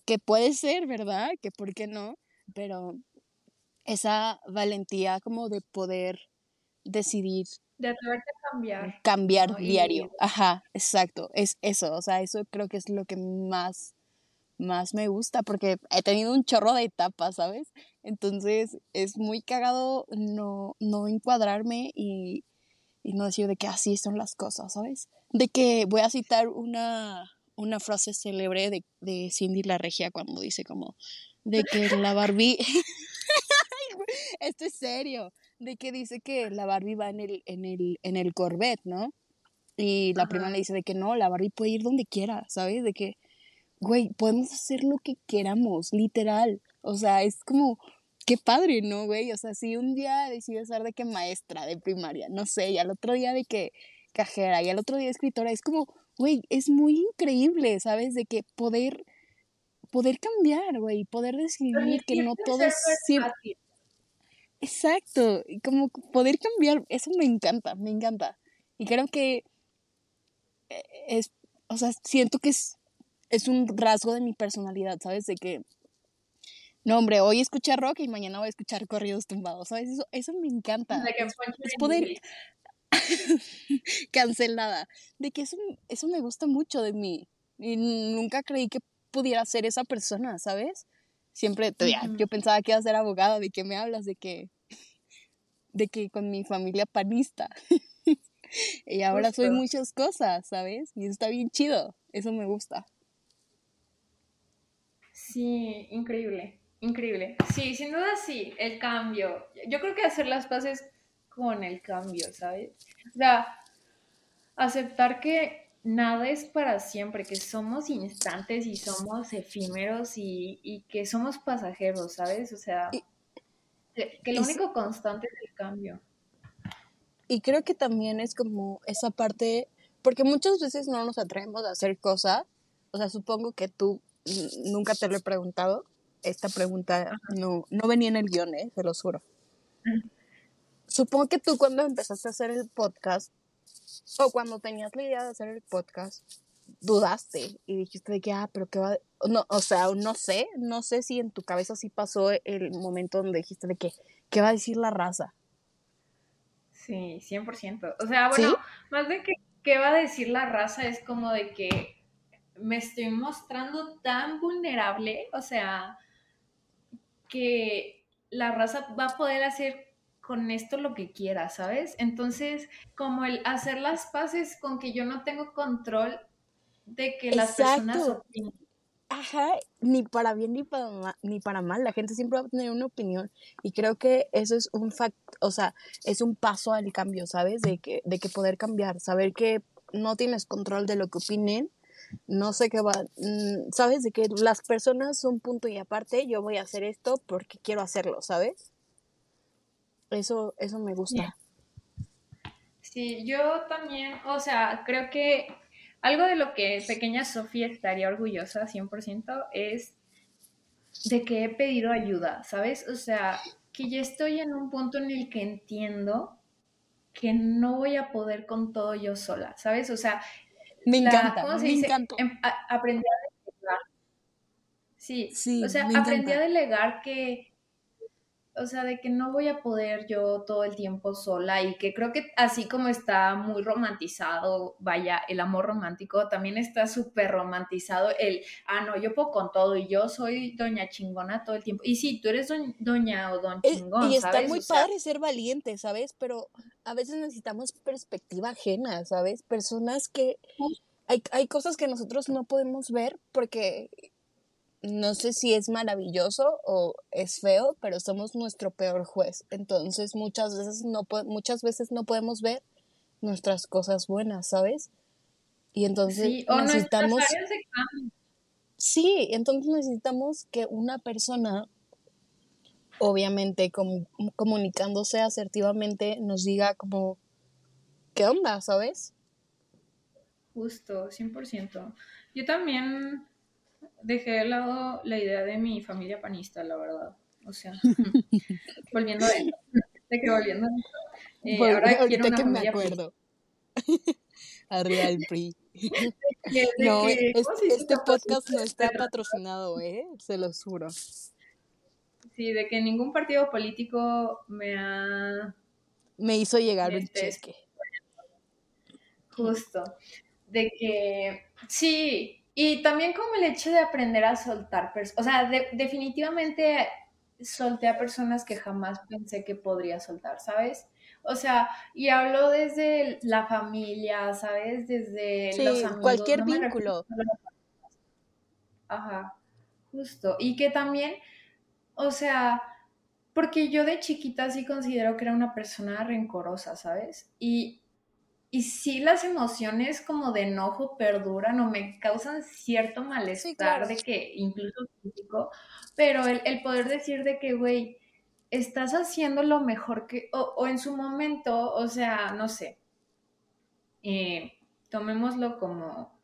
que puede ser, ¿verdad? Que por qué no. Pero esa valentía como de poder decidir.
De atreverte a cambiar.
Cambiar diario. Ajá, exacto. Es eso. O sea, eso creo que es lo que más, más me gusta porque he tenido un chorro de etapas, ¿sabes? Entonces es muy cagado no, no encuadrarme y, y no decir de que así son las cosas, ¿sabes? De que voy a citar una, una frase célebre de, de Cindy la Regia cuando dice como de que la Barbie esto es serio, de que dice que la Barbie va en el, en el, en el Corvette, ¿no? Y la prima le dice de que no, la Barbie puede ir donde quiera, ¿sabes? De que, güey, podemos hacer lo que queramos, literal. O sea, es como, qué padre, ¿no, güey? O sea, si un día decides ser de que maestra de primaria, no sé, y al otro día de que cajera, y al otro día escritora, es como, güey, es muy increíble, ¿sabes? De que poder, poder cambiar, güey, poder decidir que no todo es Exacto, y como poder cambiar, eso me encanta, me encanta. Y creo que eh, es, o sea, siento que es, es un rasgo de mi personalidad, ¿sabes? De que no, hombre, hoy escuchar rock y mañana voy a escuchar corridos tumbados, ¿sabes? Eso, eso me encanta. es poder cancelada. De que eso, eso me gusta mucho de mí. Y nunca creí que pudiera ser esa persona, ¿sabes? Siempre, te, yo pensaba que iba a ser abogada, ¿de qué me hablas? De que, de que con mi familia panista. y ahora soy muchas cosas, ¿sabes? Y eso está bien chido, eso me gusta.
Sí, increíble. Increíble. Sí, sin duda sí, el cambio. Yo creo que hacer las paces con el cambio, ¿sabes? O sea, aceptar que nada es para siempre, que somos instantes y somos efímeros y, que somos pasajeros, ¿sabes? O sea, que, lo único constante es el cambio.
Y creo que también es como esa parte, porque muchas veces no nos atrevemos a hacer cosas, o sea, supongo que tú nunca te lo he preguntado, esta pregunta no, no venía en el guion, ¿eh? se lo juro. Supongo que tú cuando empezaste a hacer el podcast, o cuando tenías la idea de hacer el podcast, dudaste y dijiste de que, ah, pero qué va, no, o sea, no sé, no sé si en tu cabeza sí pasó el momento donde dijiste de que, ¿qué va a decir la raza?
Sí, 100%. O sea, bueno, más de que, ¿qué va a decir la raza? Es como de que me estoy mostrando tan vulnerable, o sea, que la raza va a poder hacer con esto lo que quiera, ¿sabes? Entonces, como el hacer las paces con que yo no tengo control de que las personas opinen.
Ajá, ni para bien ni para, ni para mal, la gente siempre va a tener una opinión y creo que eso es un fact, o sea, es un paso al cambio, ¿sabes? De que, de que poder cambiar, saber que no tienes control de lo que opinen, no sé qué va, mm, ¿sabes? De que las personas son punto y aparte, yo voy a hacer esto porque quiero hacerlo, ¿sabes? Eso, eso me gusta.
Sí, yo también, o sea, creo que algo de lo que pequeña Sofía estaría orgullosa 100% es de que he pedido ayuda, ¿sabes? O sea, que ya estoy en un punto en el que entiendo que no voy a poder con todo yo sola, ¿sabes? O sea,
me encanta, me encanta.
Em, aprendí a delegar. Sí, sí o sea, aprendí a delegar que o sea, de que no voy a poder yo todo el tiempo sola y que creo que así como está muy romantizado, vaya, el amor romántico, también está súper romantizado el, ah, no, yo puedo con todo y yo soy doña chingona todo el tiempo. Y sí, tú eres doña o don chingón.
y está muy padre ser valiente, ¿sabes? Pero a veces necesitamos perspectiva ajena, ¿sabes? Personas que... Hay, hay cosas que nosotros no podemos ver porque no sé si es maravilloso o es feo, pero somos nuestro peor juez. Entonces muchas veces no, muchas veces no podemos ver nuestras cosas buenas, ¿sabes? Y entonces sí, o necesitamos... Sí, entonces necesitamos que una persona, obviamente comunicándose asertivamente, nos diga como, ¿qué onda, sabes?
Justo, 100%. Yo también dejé de lado la idea de mi familia panista, la verdad. O sea, volviendo a eso, de que volviendo a eh, ahora quiero una que me acuerdo.
Arriba el PRI. no, este podcast no está patrocinado, ¿eh? Se lo juro.
Sí, de que ningún partido político me ha...
Me hizo llegar un este, cheque.
Justo. De que, sí, y también como el hecho de aprender a soltar, o sea, definitivamente solté a personas que jamás pensé que podría soltar, ¿sabes? O sea, y hablo desde la familia, ¿sabes? Desde los amigos.
Cualquier vínculo.
Ajá, justo. Y que también, o sea, porque yo de chiquita sí considero que era una persona rencorosa, ¿sabes? Y y sí las emociones como de enojo perduran o me causan cierto malestar de que incluso físico, pero el, poder decir de que, güey, estás haciendo lo mejor que, o, en su momento, o sea, no sé, eh, tomémoslo como,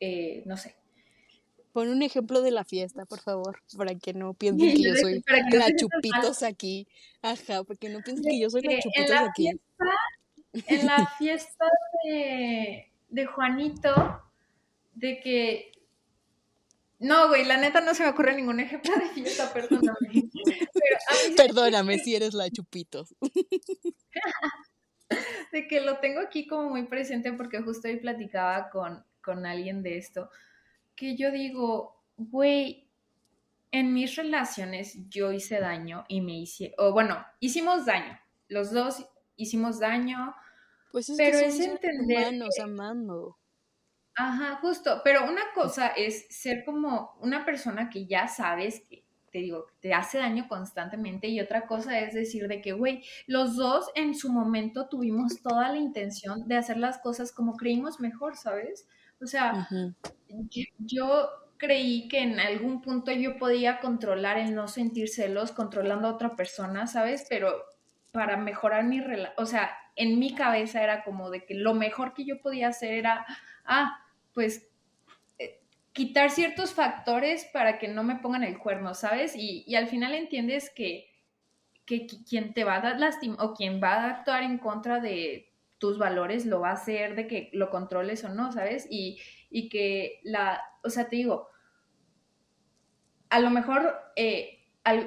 eh, no sé.
Pon un ejemplo de la fiesta, por favor, para que no piensen que yo soy la chupitos aquí. Ajá, porque no piensen que yo soy la chupitos aquí
en la fiesta de, de Juanito, de que no, güey, la neta no se me ocurre ningún ejemplo de fiesta, perdóname.
perdóname si eres la chupitos.
de que lo tengo aquí como muy presente porque justo hoy platicaba con, con alguien de esto, que yo digo, güey, en mis relaciones yo hice daño y me hice, o bueno, hicimos daño, los dos hicimos daño,
pues pero es entender amando.
Ajá, justo, pero una cosa es ser como una persona que ya sabes que te digo, te hace daño constantemente y otra cosa es decir de que, güey, los dos en su momento tuvimos toda la intención de hacer las cosas como creímos mejor, ¿sabes? O sea, yo, creí que en algún punto yo podía controlar el no sentir celos controlando a otra persona, ¿sabes? Pero para mejorar mi relación, o sea, en mi cabeza era como de que lo mejor que yo podía hacer era, ah, pues eh, quitar ciertos factores para que no me pongan el cuerno, ¿sabes? Y, al final entiendes que, que, quien te va a dar lástima o quien va a actuar en contra de tus valores lo va a hacer de que lo controles o no, ¿sabes? Y, y que la, o sea, te digo, a lo mejor, eh,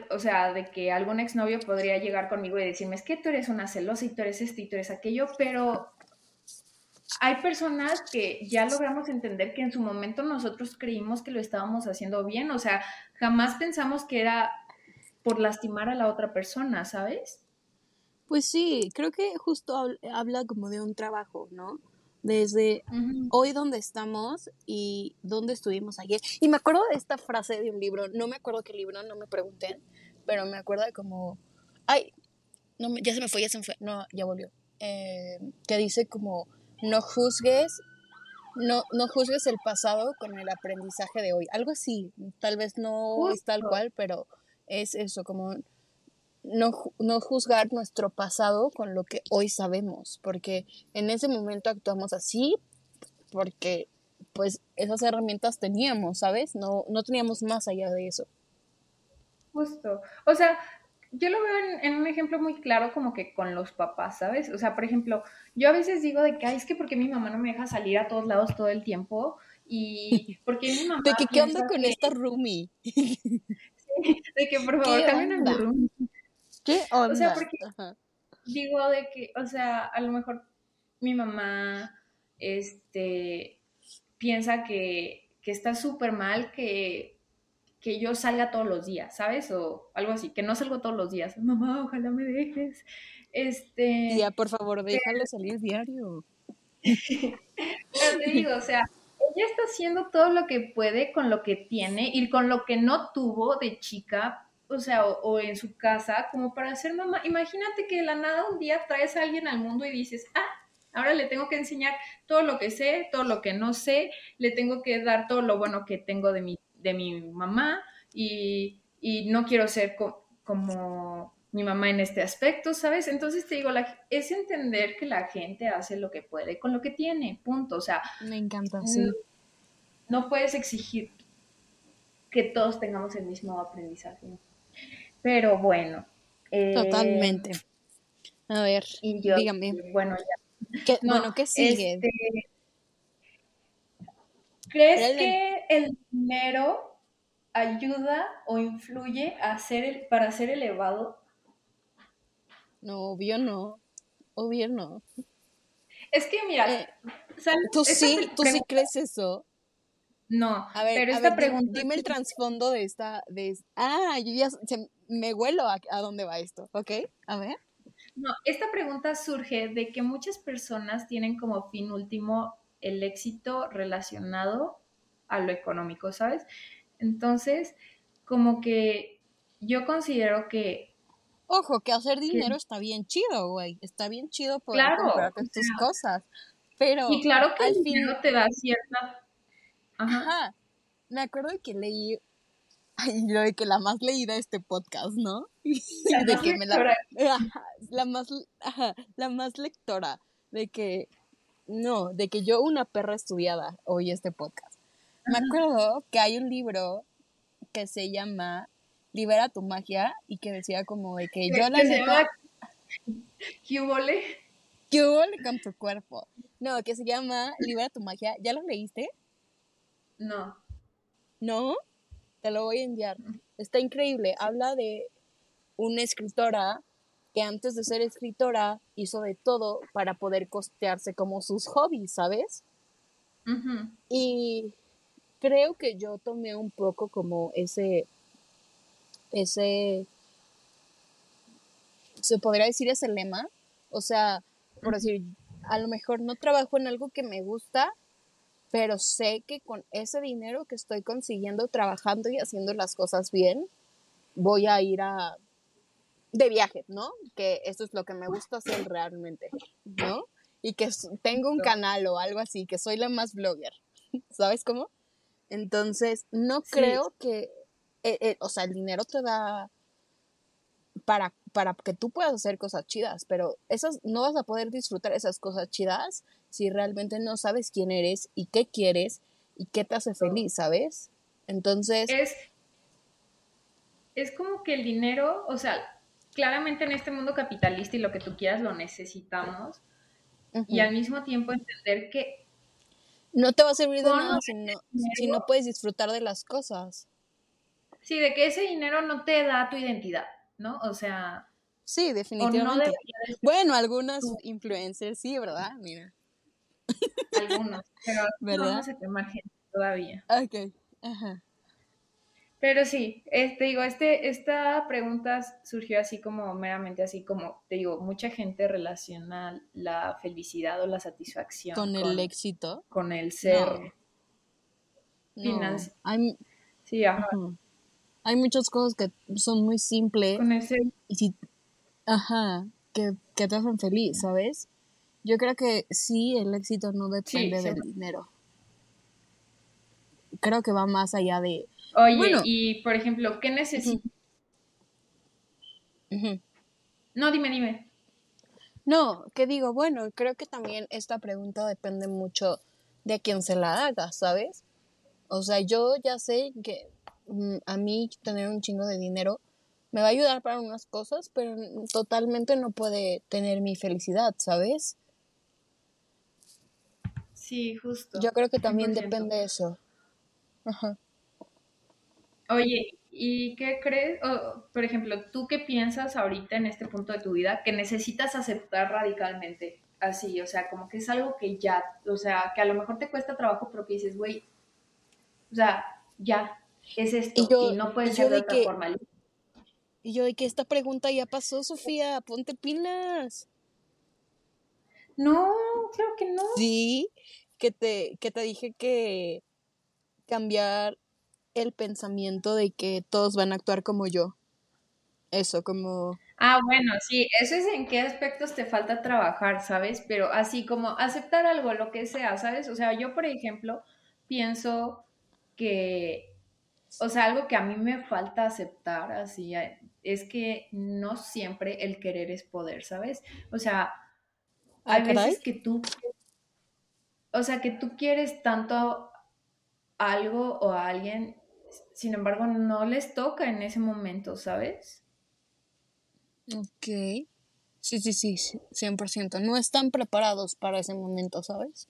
o sea, de que algún exnovio podría llegar conmigo y decirme, es que tú eres una celosa y tú eres esto y tú eres aquello, pero hay personas que ya logramos entender que en su momento nosotros creímos que lo estábamos haciendo bien, o sea, jamás pensamos que era por lastimar a la otra persona, ¿sabes?
Pues sí, creo que justo habla como de un trabajo, ¿no? Desde hoy donde estamos y dónde estuvimos ayer. Y me acuerdo de esta frase de un libro, no me acuerdo qué libro, no me pregunten, pero me acuerdo de como, ay, no, ya se me fue, ya se me fue, no, ya volvió. Eh, que dice como, no juzgues, no, no juzgues el pasado con el aprendizaje de hoy. Algo así, tal vez no es tal cual, pero es eso, como no, no juzgar nuestro pasado con lo que hoy sabemos, porque en ese momento actuamos así porque pues esas herramientas teníamos, ¿sabes? No, no teníamos más allá de eso.
Justo. O sea, yo lo veo en, un ejemplo muy claro como que con los papás, ¿sabes? O sea, por ejemplo, yo a veces digo de que, ay, es que porque mi mamá no me deja salir a todos lados todo el tiempo y porque mi mamá...
de que, ¿qué onda con esta roomie?
sí, de que por favor cambien a mi roomie.
¿Qué onda?
O sea, porque digo de que, o sea, a lo mejor mi mamá, este, piensa que, que está súper mal que, que yo salga todos los días, ¿sabes? O algo así, que no salgo todos los días. Mamá, ojalá me dejes. Este.
Ya, por favor, déjalo salir diario.
Pero te digo, o sea, ella está haciendo todo lo que puede con lo que tiene y con lo que no tuvo de chica o sea, o, en su casa, como para ser mamá. Imagínate que de la nada un día traes a alguien al mundo y dices, ah, ahora le tengo que enseñar todo lo que sé, todo lo que no sé, le tengo que dar todo lo bueno que tengo de mi, de mi mamá y, no quiero ser como mi mamá en este aspecto, ¿sabes? Entonces te digo, la, es entender que la gente hace lo que puede con lo que tiene, punto. O sea,
me encanta, sí.
no puedes exigir que todos tengamos el mismo aprendizaje. Pero bueno.
Eh, Totalmente. A ver, dígame.
Bueno, ya.
¿Qué, bueno, ¿qué sigue? Este,
¿Crees que el dinero ayuda o influye a el, para ser elevado?
No, obvio no. Obvio no.
Es que mira,
eh, tú sí, tú sí crees eso.
No, a ver, pero esta pregunta.
Dime el trasfondo de esta. De, ah, yo ya me huelo a, a, dónde va esto, ¿ok? A ver.
No, esta pregunta surge de que muchas personas tienen como fin último el éxito relacionado a lo económico, ¿sabes? Entonces, como que yo considero que.
Ojo, que hacer dinero está bien chido, güey. Está bien chido poder claro, tus cosas. Pero.
Y claro que al el dinero te da cierta
Ajá. Me acuerdo de que leí, ay, lo de que la más leída de este podcast, ¿no?
La de que me la,
la más, la más lectora, de que, no, de que yo una perra estudiada oí este podcast. Me acuerdo que hay un libro que se llama Libera tu magia y que decía como de que yo la neta...
¿Qué?
¿Qué con tu cuerpo? No, que se llama Libera tu magia. ¿Ya lo leíste?
No.
¿No? Te lo voy a enviar. Está increíble. Habla de una escritora que antes de ser escritora hizo de todo para poder costearse como sus hobbies, ¿sabes? Y creo que yo tomé un poco como ese, ese, se podría decir ese lema, o sea, por decir, a lo mejor no trabajo en algo que me gusta, pero sé que con ese dinero que estoy consiguiendo trabajando y haciendo las cosas bien, voy a ir a de viaje, ¿no? Que eso es lo que me gusta hacer realmente, ¿no? Y que tengo un canal o algo así, que soy la más blogger, ¿sabes cómo? Entonces, no creo que, eh, eh, o sea, el dinero te da para, para que tú puedas hacer cosas chidas, pero esas, no vas a poder disfrutar esas cosas chidas si realmente no sabes quién eres y qué quieres y qué te hace feliz, ¿sabes? Entonces...
Es, es como que el dinero, o sea, claramente en este mundo capitalista y lo que tú quieras lo necesitamos, y al mismo tiempo entender que...
No te va a servir de nada si no, si no puedes disfrutar de las cosas.
Sí, de que ese dinero no te da tu identidad, ¿no? O sea...
Sí, definitivamente. bueno, algunas influencers sí, ¿verdad? Mira.
Algunos, pero ¿verdad? no se te margen todavía.
Ok, ajá.
Pero sí, este, digo, este, esta pregunta surgió así como meramente así como, te digo, mucha gente relaciona la felicidad o la satisfacción
con el éxito,
con el ser
no. Sí, ajá. Hay muchas cosas que son muy simples.
Con ese...
Y si, ajá, que, que te hacen feliz, ¿sabes? Yo creo que sí, el éxito no depende del dinero. Creo que va más allá de
Oye, y por ejemplo, ¿qué necesitas? No, dime, dime.
No, que digo, bueno, creo que también esta pregunta depende mucho de quién se la haga, ¿sabes? O sea, yo ya sé que a mí tener un chingo de dinero me va a ayudar para unas cosas, pero totalmente no puede tener mi felicidad, ¿sabes?
Sí, justo.
Yo creo que también depende de eso. Ajá.
Oye, ¿y qué crees? por ejemplo, ¿tú qué piensas ahorita en este punto de tu vida que necesitas aceptar radicalmente? Así, o sea, como que es algo que ya, o sea, que a lo mejor te cuesta trabajo, pero que dices, güey, o sea, ya, es esto, y, no puede ser de, otra forma.
Y yo de que esta pregunta ya pasó, Sofía, ponte pilas.
No, creo que no.
Sí, que te, que te dije que cambiar el pensamiento de que todos van a actuar como yo. Eso, como...
Ah, bueno, sí, eso es en qué aspectos te falta trabajar, ¿sabes? Pero así como aceptar algo, lo que sea, ¿sabes? O sea, yo, por ejemplo, pienso que, o sea, algo que a mí me falta aceptar, así, eh, es que no siempre el querer es poder, ¿sabes? O sea, ah, hay veces que tú, o sea, que tú quieres tanto algo o a alguien sin embargo, no les toca en ese momento, ¿sabes?
Ok. Sí, sí, sí, 100%. No están preparados para ese momento, ¿sabes?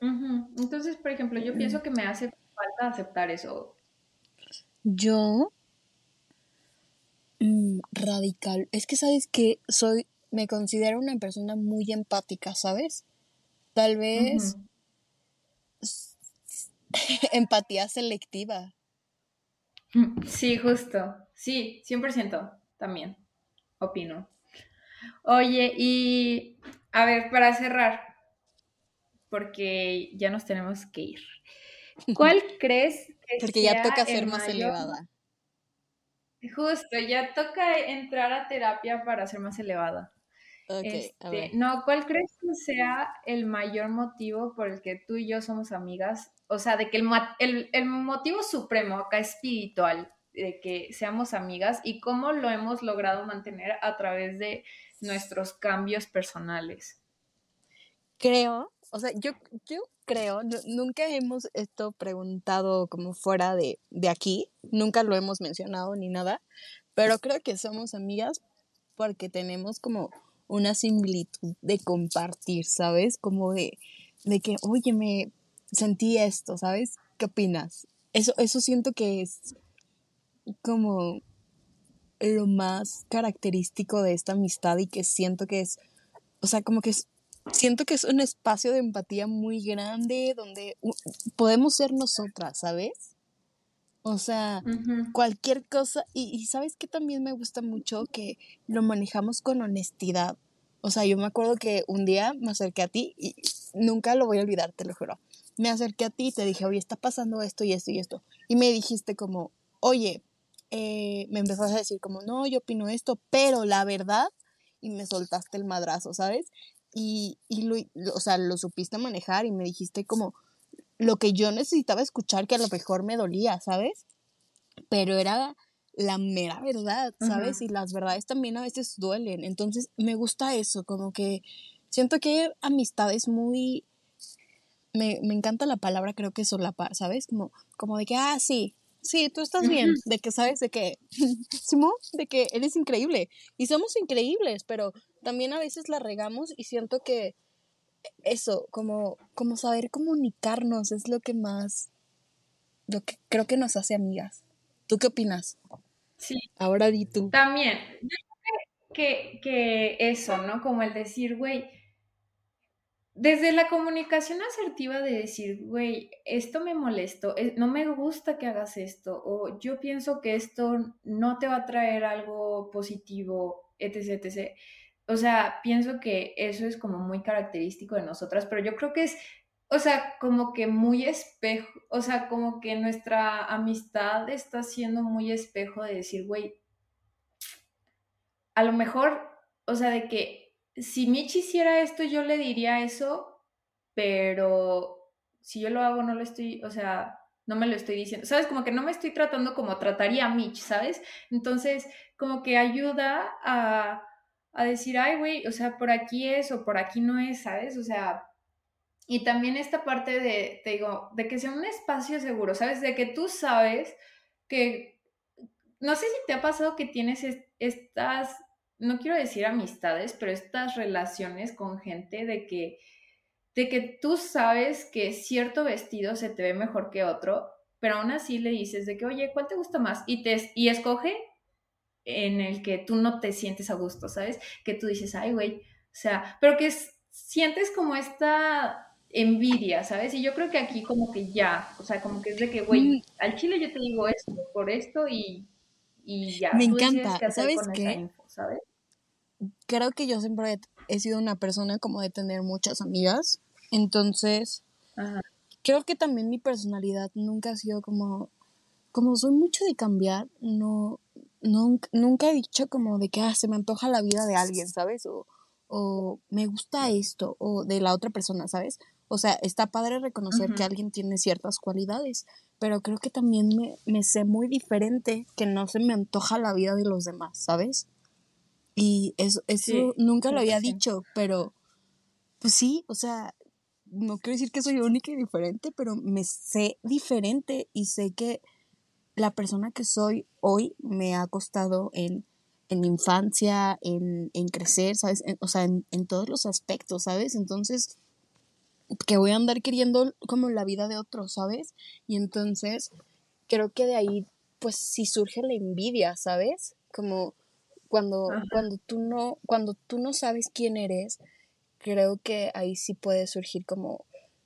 Entonces, por ejemplo, yo pienso que me hace falta aceptar eso.
Yo, mm, radical. Es que, ¿sabes que Soy, me considero una persona muy empática, ¿sabes? Tal vez empatía selectiva.
Sí, justo. Sí, 100% también, opino. Oye, y a ver, para cerrar, porque ya nos tenemos que ir. ¿Cuál crees
Porque ya toca ser más elevada.
Justo, ya toca entrar a terapia para ser más elevada. Este, no, ¿cuál crees que sea el mayor motivo por el que tú y yo somos amigas o sea, de que el, el, motivo supremo acá espiritual de que seamos amigas y cómo lo hemos logrado mantener a través de nuestros cambios personales.
Creo, o sea, yo, yo creo, nunca hemos esto preguntado como fuera de, de aquí, nunca lo hemos mencionado ni nada, pero creo que somos amigas porque tenemos como una similitud de compartir, ¿sabes? Como de, de que, oye, me, sentí esto, ¿sabes? ¿Qué opinas? Eso, eso siento que es como lo más característico de esta amistad y que siento que es, o sea, como que es, siento que es un espacio de empatía muy grande donde podemos ser nosotras, ¿sabes? O sea, cualquier cosa, y, y, sabes que también me gusta mucho que lo manejamos con honestidad. O sea, yo me acuerdo que un día me acerqué a ti y nunca lo voy a olvidar, te lo juro me acerqué a ti y te dije, oye, está pasando esto y esto y esto. Y me dijiste como, oye, eh, me empezaste a decir como, no, yo opino esto, pero la verdad, y me soltaste el madrazo, ¿sabes? Y, y lo, o sea, lo supiste manejar y me dijiste como lo que yo necesitaba escuchar que a lo mejor me dolía, ¿sabes? Pero era la mera verdad, ¿sabes? Y las verdades también a veces duelen. Entonces, me gusta eso, como que siento que amistades muy me, me encanta la palabra, creo que solapar, ¿sabes? Como, como de que, ah, sí, sí, tú estás bien, de que sabes de que, Simón, de que eres increíble. Y somos increíbles, pero también a veces la regamos y siento que eso, como, como saber comunicarnos es lo que más, lo que creo que nos hace amigas. ¿Tú qué opinas?
Sí.
Ahora di tú.
También, yo creo que, que eso, ¿no? Como el decir, güey, desde la comunicación asertiva de decir, güey, esto me molestó, eh, no me gusta que hagas esto, o yo pienso que esto no te va a traer algo positivo, etc, etc. O sea, pienso que eso es como muy característico de nosotras, pero yo creo que es, o sea, como que muy espejo, o sea, como que nuestra amistad está siendo muy espejo de decir, güey, a lo mejor, o sea, de que si Mitch hiciera esto, yo le diría eso, pero si yo lo hago, no lo estoy, o sea, no me lo estoy diciendo, ¿sabes? Como que no me estoy tratando como trataría a Mitch, ¿sabes? Entonces, como que ayuda a, a decir, ay, güey, o sea, por aquí es o por aquí no es, ¿sabes? O sea, y también esta parte de, te digo, de que sea un espacio seguro, ¿sabes? De que tú sabes que, no sé si te ha pasado que tienes estas no quiero decir amistades, pero estas relaciones con gente de que, de que tú sabes que cierto vestido se te ve mejor que otro, pero aún así le dices de que, oye, ¿cuál te gusta más? Y, te, y escoge en el que tú no te sientes a gusto, ¿sabes? Que tú dices, ay, güey, o sea, pero que sientes como esta envidia, ¿sabes? Y yo creo que aquí como que ya, o sea, como que es de que, güey, mm. al chile yo te digo esto por esto y, y ya.
Me encanta, ¿sabes qué? ¿sabes? creo que yo siempre he, sido una persona como de tener muchas amigas. Entonces, creo que también mi personalidad nunca ha sido como, como soy mucho de cambiar, no, nunca he dicho como de que ah, se me antoja la vida de alguien, ¿sabes? O, o me gusta esto, o de la otra persona, ¿sabes? O sea, está padre reconocer que alguien tiene ciertas cualidades, pero creo que también me, me sé muy diferente que no se me antoja la vida de los demás, ¿sabes? Y eso, eso nunca lo había dicho, pero pues sí, o sea, no quiero decir que soy única y diferente, pero me sé diferente y sé que la persona que soy hoy me ha costado en, en infancia, en, en crecer, ¿sabes? o sea, en, en, todos los aspectos, ¿sabes? Entonces, que voy a andar queriendo como la vida de otros, ¿sabes? Y entonces, creo que de ahí, pues sí surge la envidia, ¿sabes? Como cuando, cuando, tú no, cuando tú no sabes quién eres, creo que ahí sí puede surgir como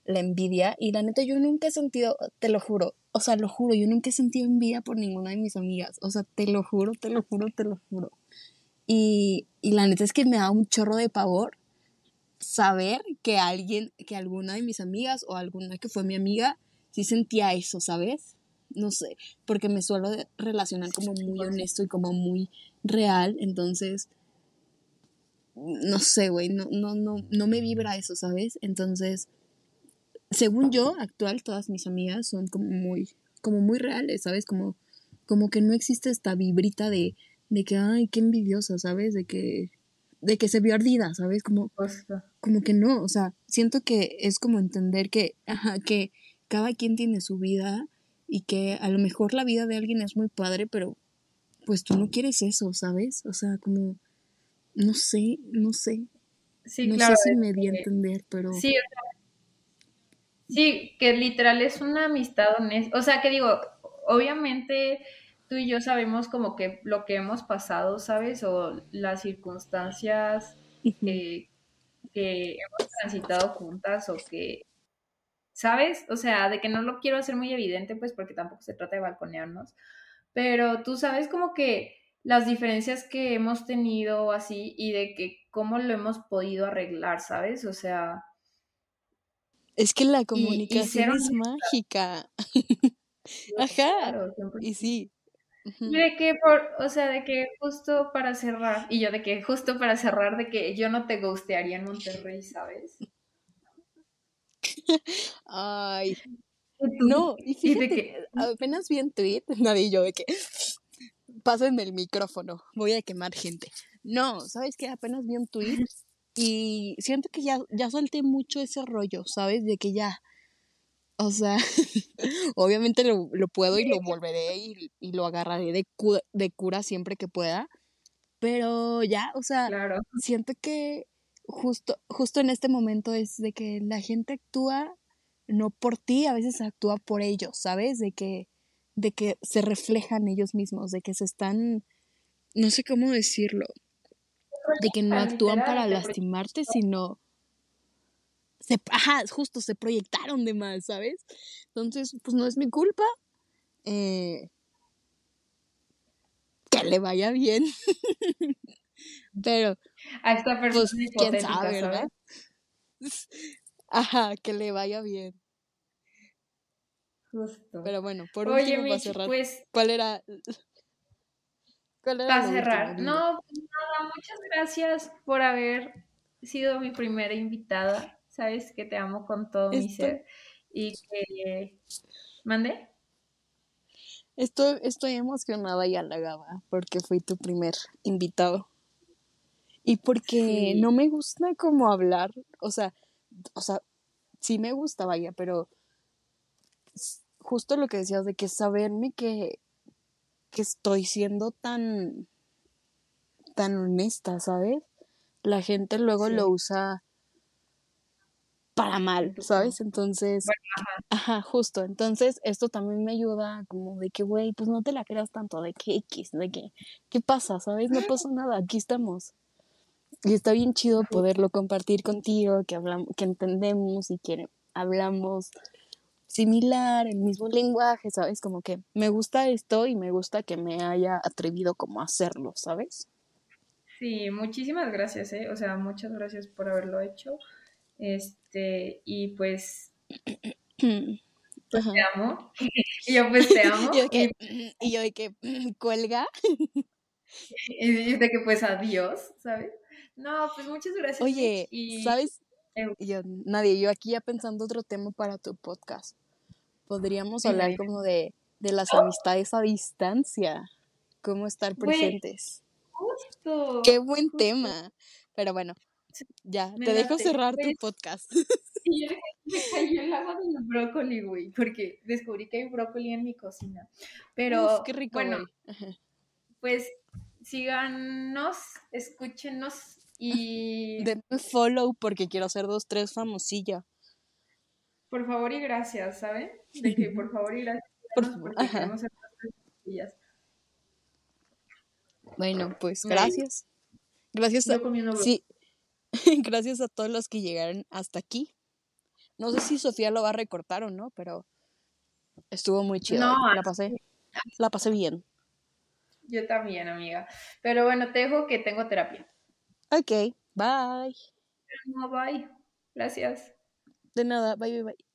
la envidia. Y la neta, yo nunca he sentido, te lo juro, o sea, lo juro, yo nunca he sentido envidia por ninguna de mis amigas. O sea, te lo juro, te lo juro, te lo juro. Y, y la neta es que me da un chorro de pavor saber que alguien, que alguna de mis amigas o alguna que fue mi amiga, sí sentía eso, ¿sabes? No sé, porque me suelo relacionar como muy honesto y como muy real, entonces, no sé, güey, no, no, no, no me vibra eso, ¿sabes? Entonces, según yo, actual, todas mis amigas son como muy, como muy reales, ¿sabes? Como, como que no existe esta vibrita de, de que, ay, qué envidiosa, ¿sabes? De que, de que se vio ardida, ¿sabes? Como, como que no, o sea, siento que es como entender que, ajá, que cada quien tiene su vida y que a lo mejor la vida de alguien es muy padre, pero pues tú no quieres eso, ¿sabes? O sea, como, no sé, no sé. Sí, no sé si me di a entender, pero...
Sí, sí, que literal es una amistad honesta. O sea, que digo, obviamente tú y yo sabemos como que lo que hemos pasado, ¿sabes? O las circunstancias que, que hemos transitado juntas o que, ¿sabes? O sea, de que no lo quiero hacer muy evidente, pues porque tampoco se trata de balconearnos, pero tú sabes como que las diferencias que hemos tenido así y de que cómo lo hemos podido arreglar, ¿sabes? O sea...
Es que la comunicación es mágica. Ajá. y sí.
De que por, o sea, de que justo para cerrar, y yo de que justo para cerrar, de que yo no te gustearía en Monterrey, ¿sabes?
Ay, no, y fíjate, que... apenas vi en tweet, nadie yo de que pásenme el micrófono, voy a quemar gente. No, ¿sabes qué? Apenas vi un tweet y siento que ya, ya solté mucho ese rollo, ¿sabes? De que ya, o sea, obviamente lo, lo, puedo y lo volveré y, y lo agarraré de, de cura siempre que pueda, pero ya, o sea, siento que justo, justo en este momento es de que la gente actúa no por ti, a veces actúa por ellos, ¿sabes? De que, de que se reflejan ellos mismos, de que se están, no sé cómo decirlo, de que no actúan para lastimarte, sino se, ajá, justo se proyectaron de más, ¿sabes? Entonces, pues no es mi culpa. Eh, que le vaya bien. Pero
a esta persona pues, quién sabe, ¿verdad?
Ajá, que le vaya bien.
Justo.
Pero bueno, por último, para cerrar, pues, ¿cuál era?
¿Cuál era para cerrar. no, pues nada, muchas gracias por haber sido mi primera invitada. Sabes que te amo con todo mi ser. Y que. ¿Mande?
Estoy, estoy emocionada y halagada porque fui tu primer invitado. Y porque no me gusta como hablar, o sea, o sea, sí me gusta, vaya, pero justo lo que decías de que saberme que, que estoy siendo tan, tan honesta, ¿sabes? La gente luego lo usa para mal, ¿sabes? Entonces, ajá. justo. Entonces, esto también me ayuda como de que, güey, pues no te la creas tanto, de que X, de que, ¿qué pasa? ¿Sabes? No pasa nada, aquí estamos. Y está bien chido poderlo compartir contigo, que hablamos, que entendemos y que hablamos similar, el mismo lenguaje, ¿sabes? Como que me gusta esto y me gusta que me haya atrevido como a hacerlo, ¿sabes?
Sí, muchísimas gracias, ¿eh? O sea, muchas gracias por haberlo hecho. Este, y pues, pues te amo. y yo pues te amo.
y, yo de que cuelga.
y de que pues adiós, ¿sabes? No, pues muchas gracias.
Oye, ¿sabes? Yo, nadie, yo aquí ya pensando otro tema para tu podcast. Podríamos hablar como de, de las amistades a distancia, cómo estar presentes.
justo.
Qué buen tema. Pero bueno, ya, te dejo cerrar tu podcast.
Sí, me cayó el agua del brócoli, güey, porque descubrí que hay brócoli en mi cocina. Pero, qué rico, bueno, pues síganos, escúchenos y...
Denme follow porque quiero hacer dos, tres famosilla.
Por favor y gracias, ¿saben? De que por favor y gracias. Por, porque queremos hacer dos,
Bueno, pues gracias. Gracias a... Sí, Gracias a todos los que llegaron hasta aquí. No sé si Sofía lo va a recortar o no, pero estuvo muy chido. la pasé, la pasé bien.
Yo también, amiga. Pero bueno, te dejo que tengo terapia.
Ok, bye.
No, bye. Gracias.
De nada, bye, bye, bye.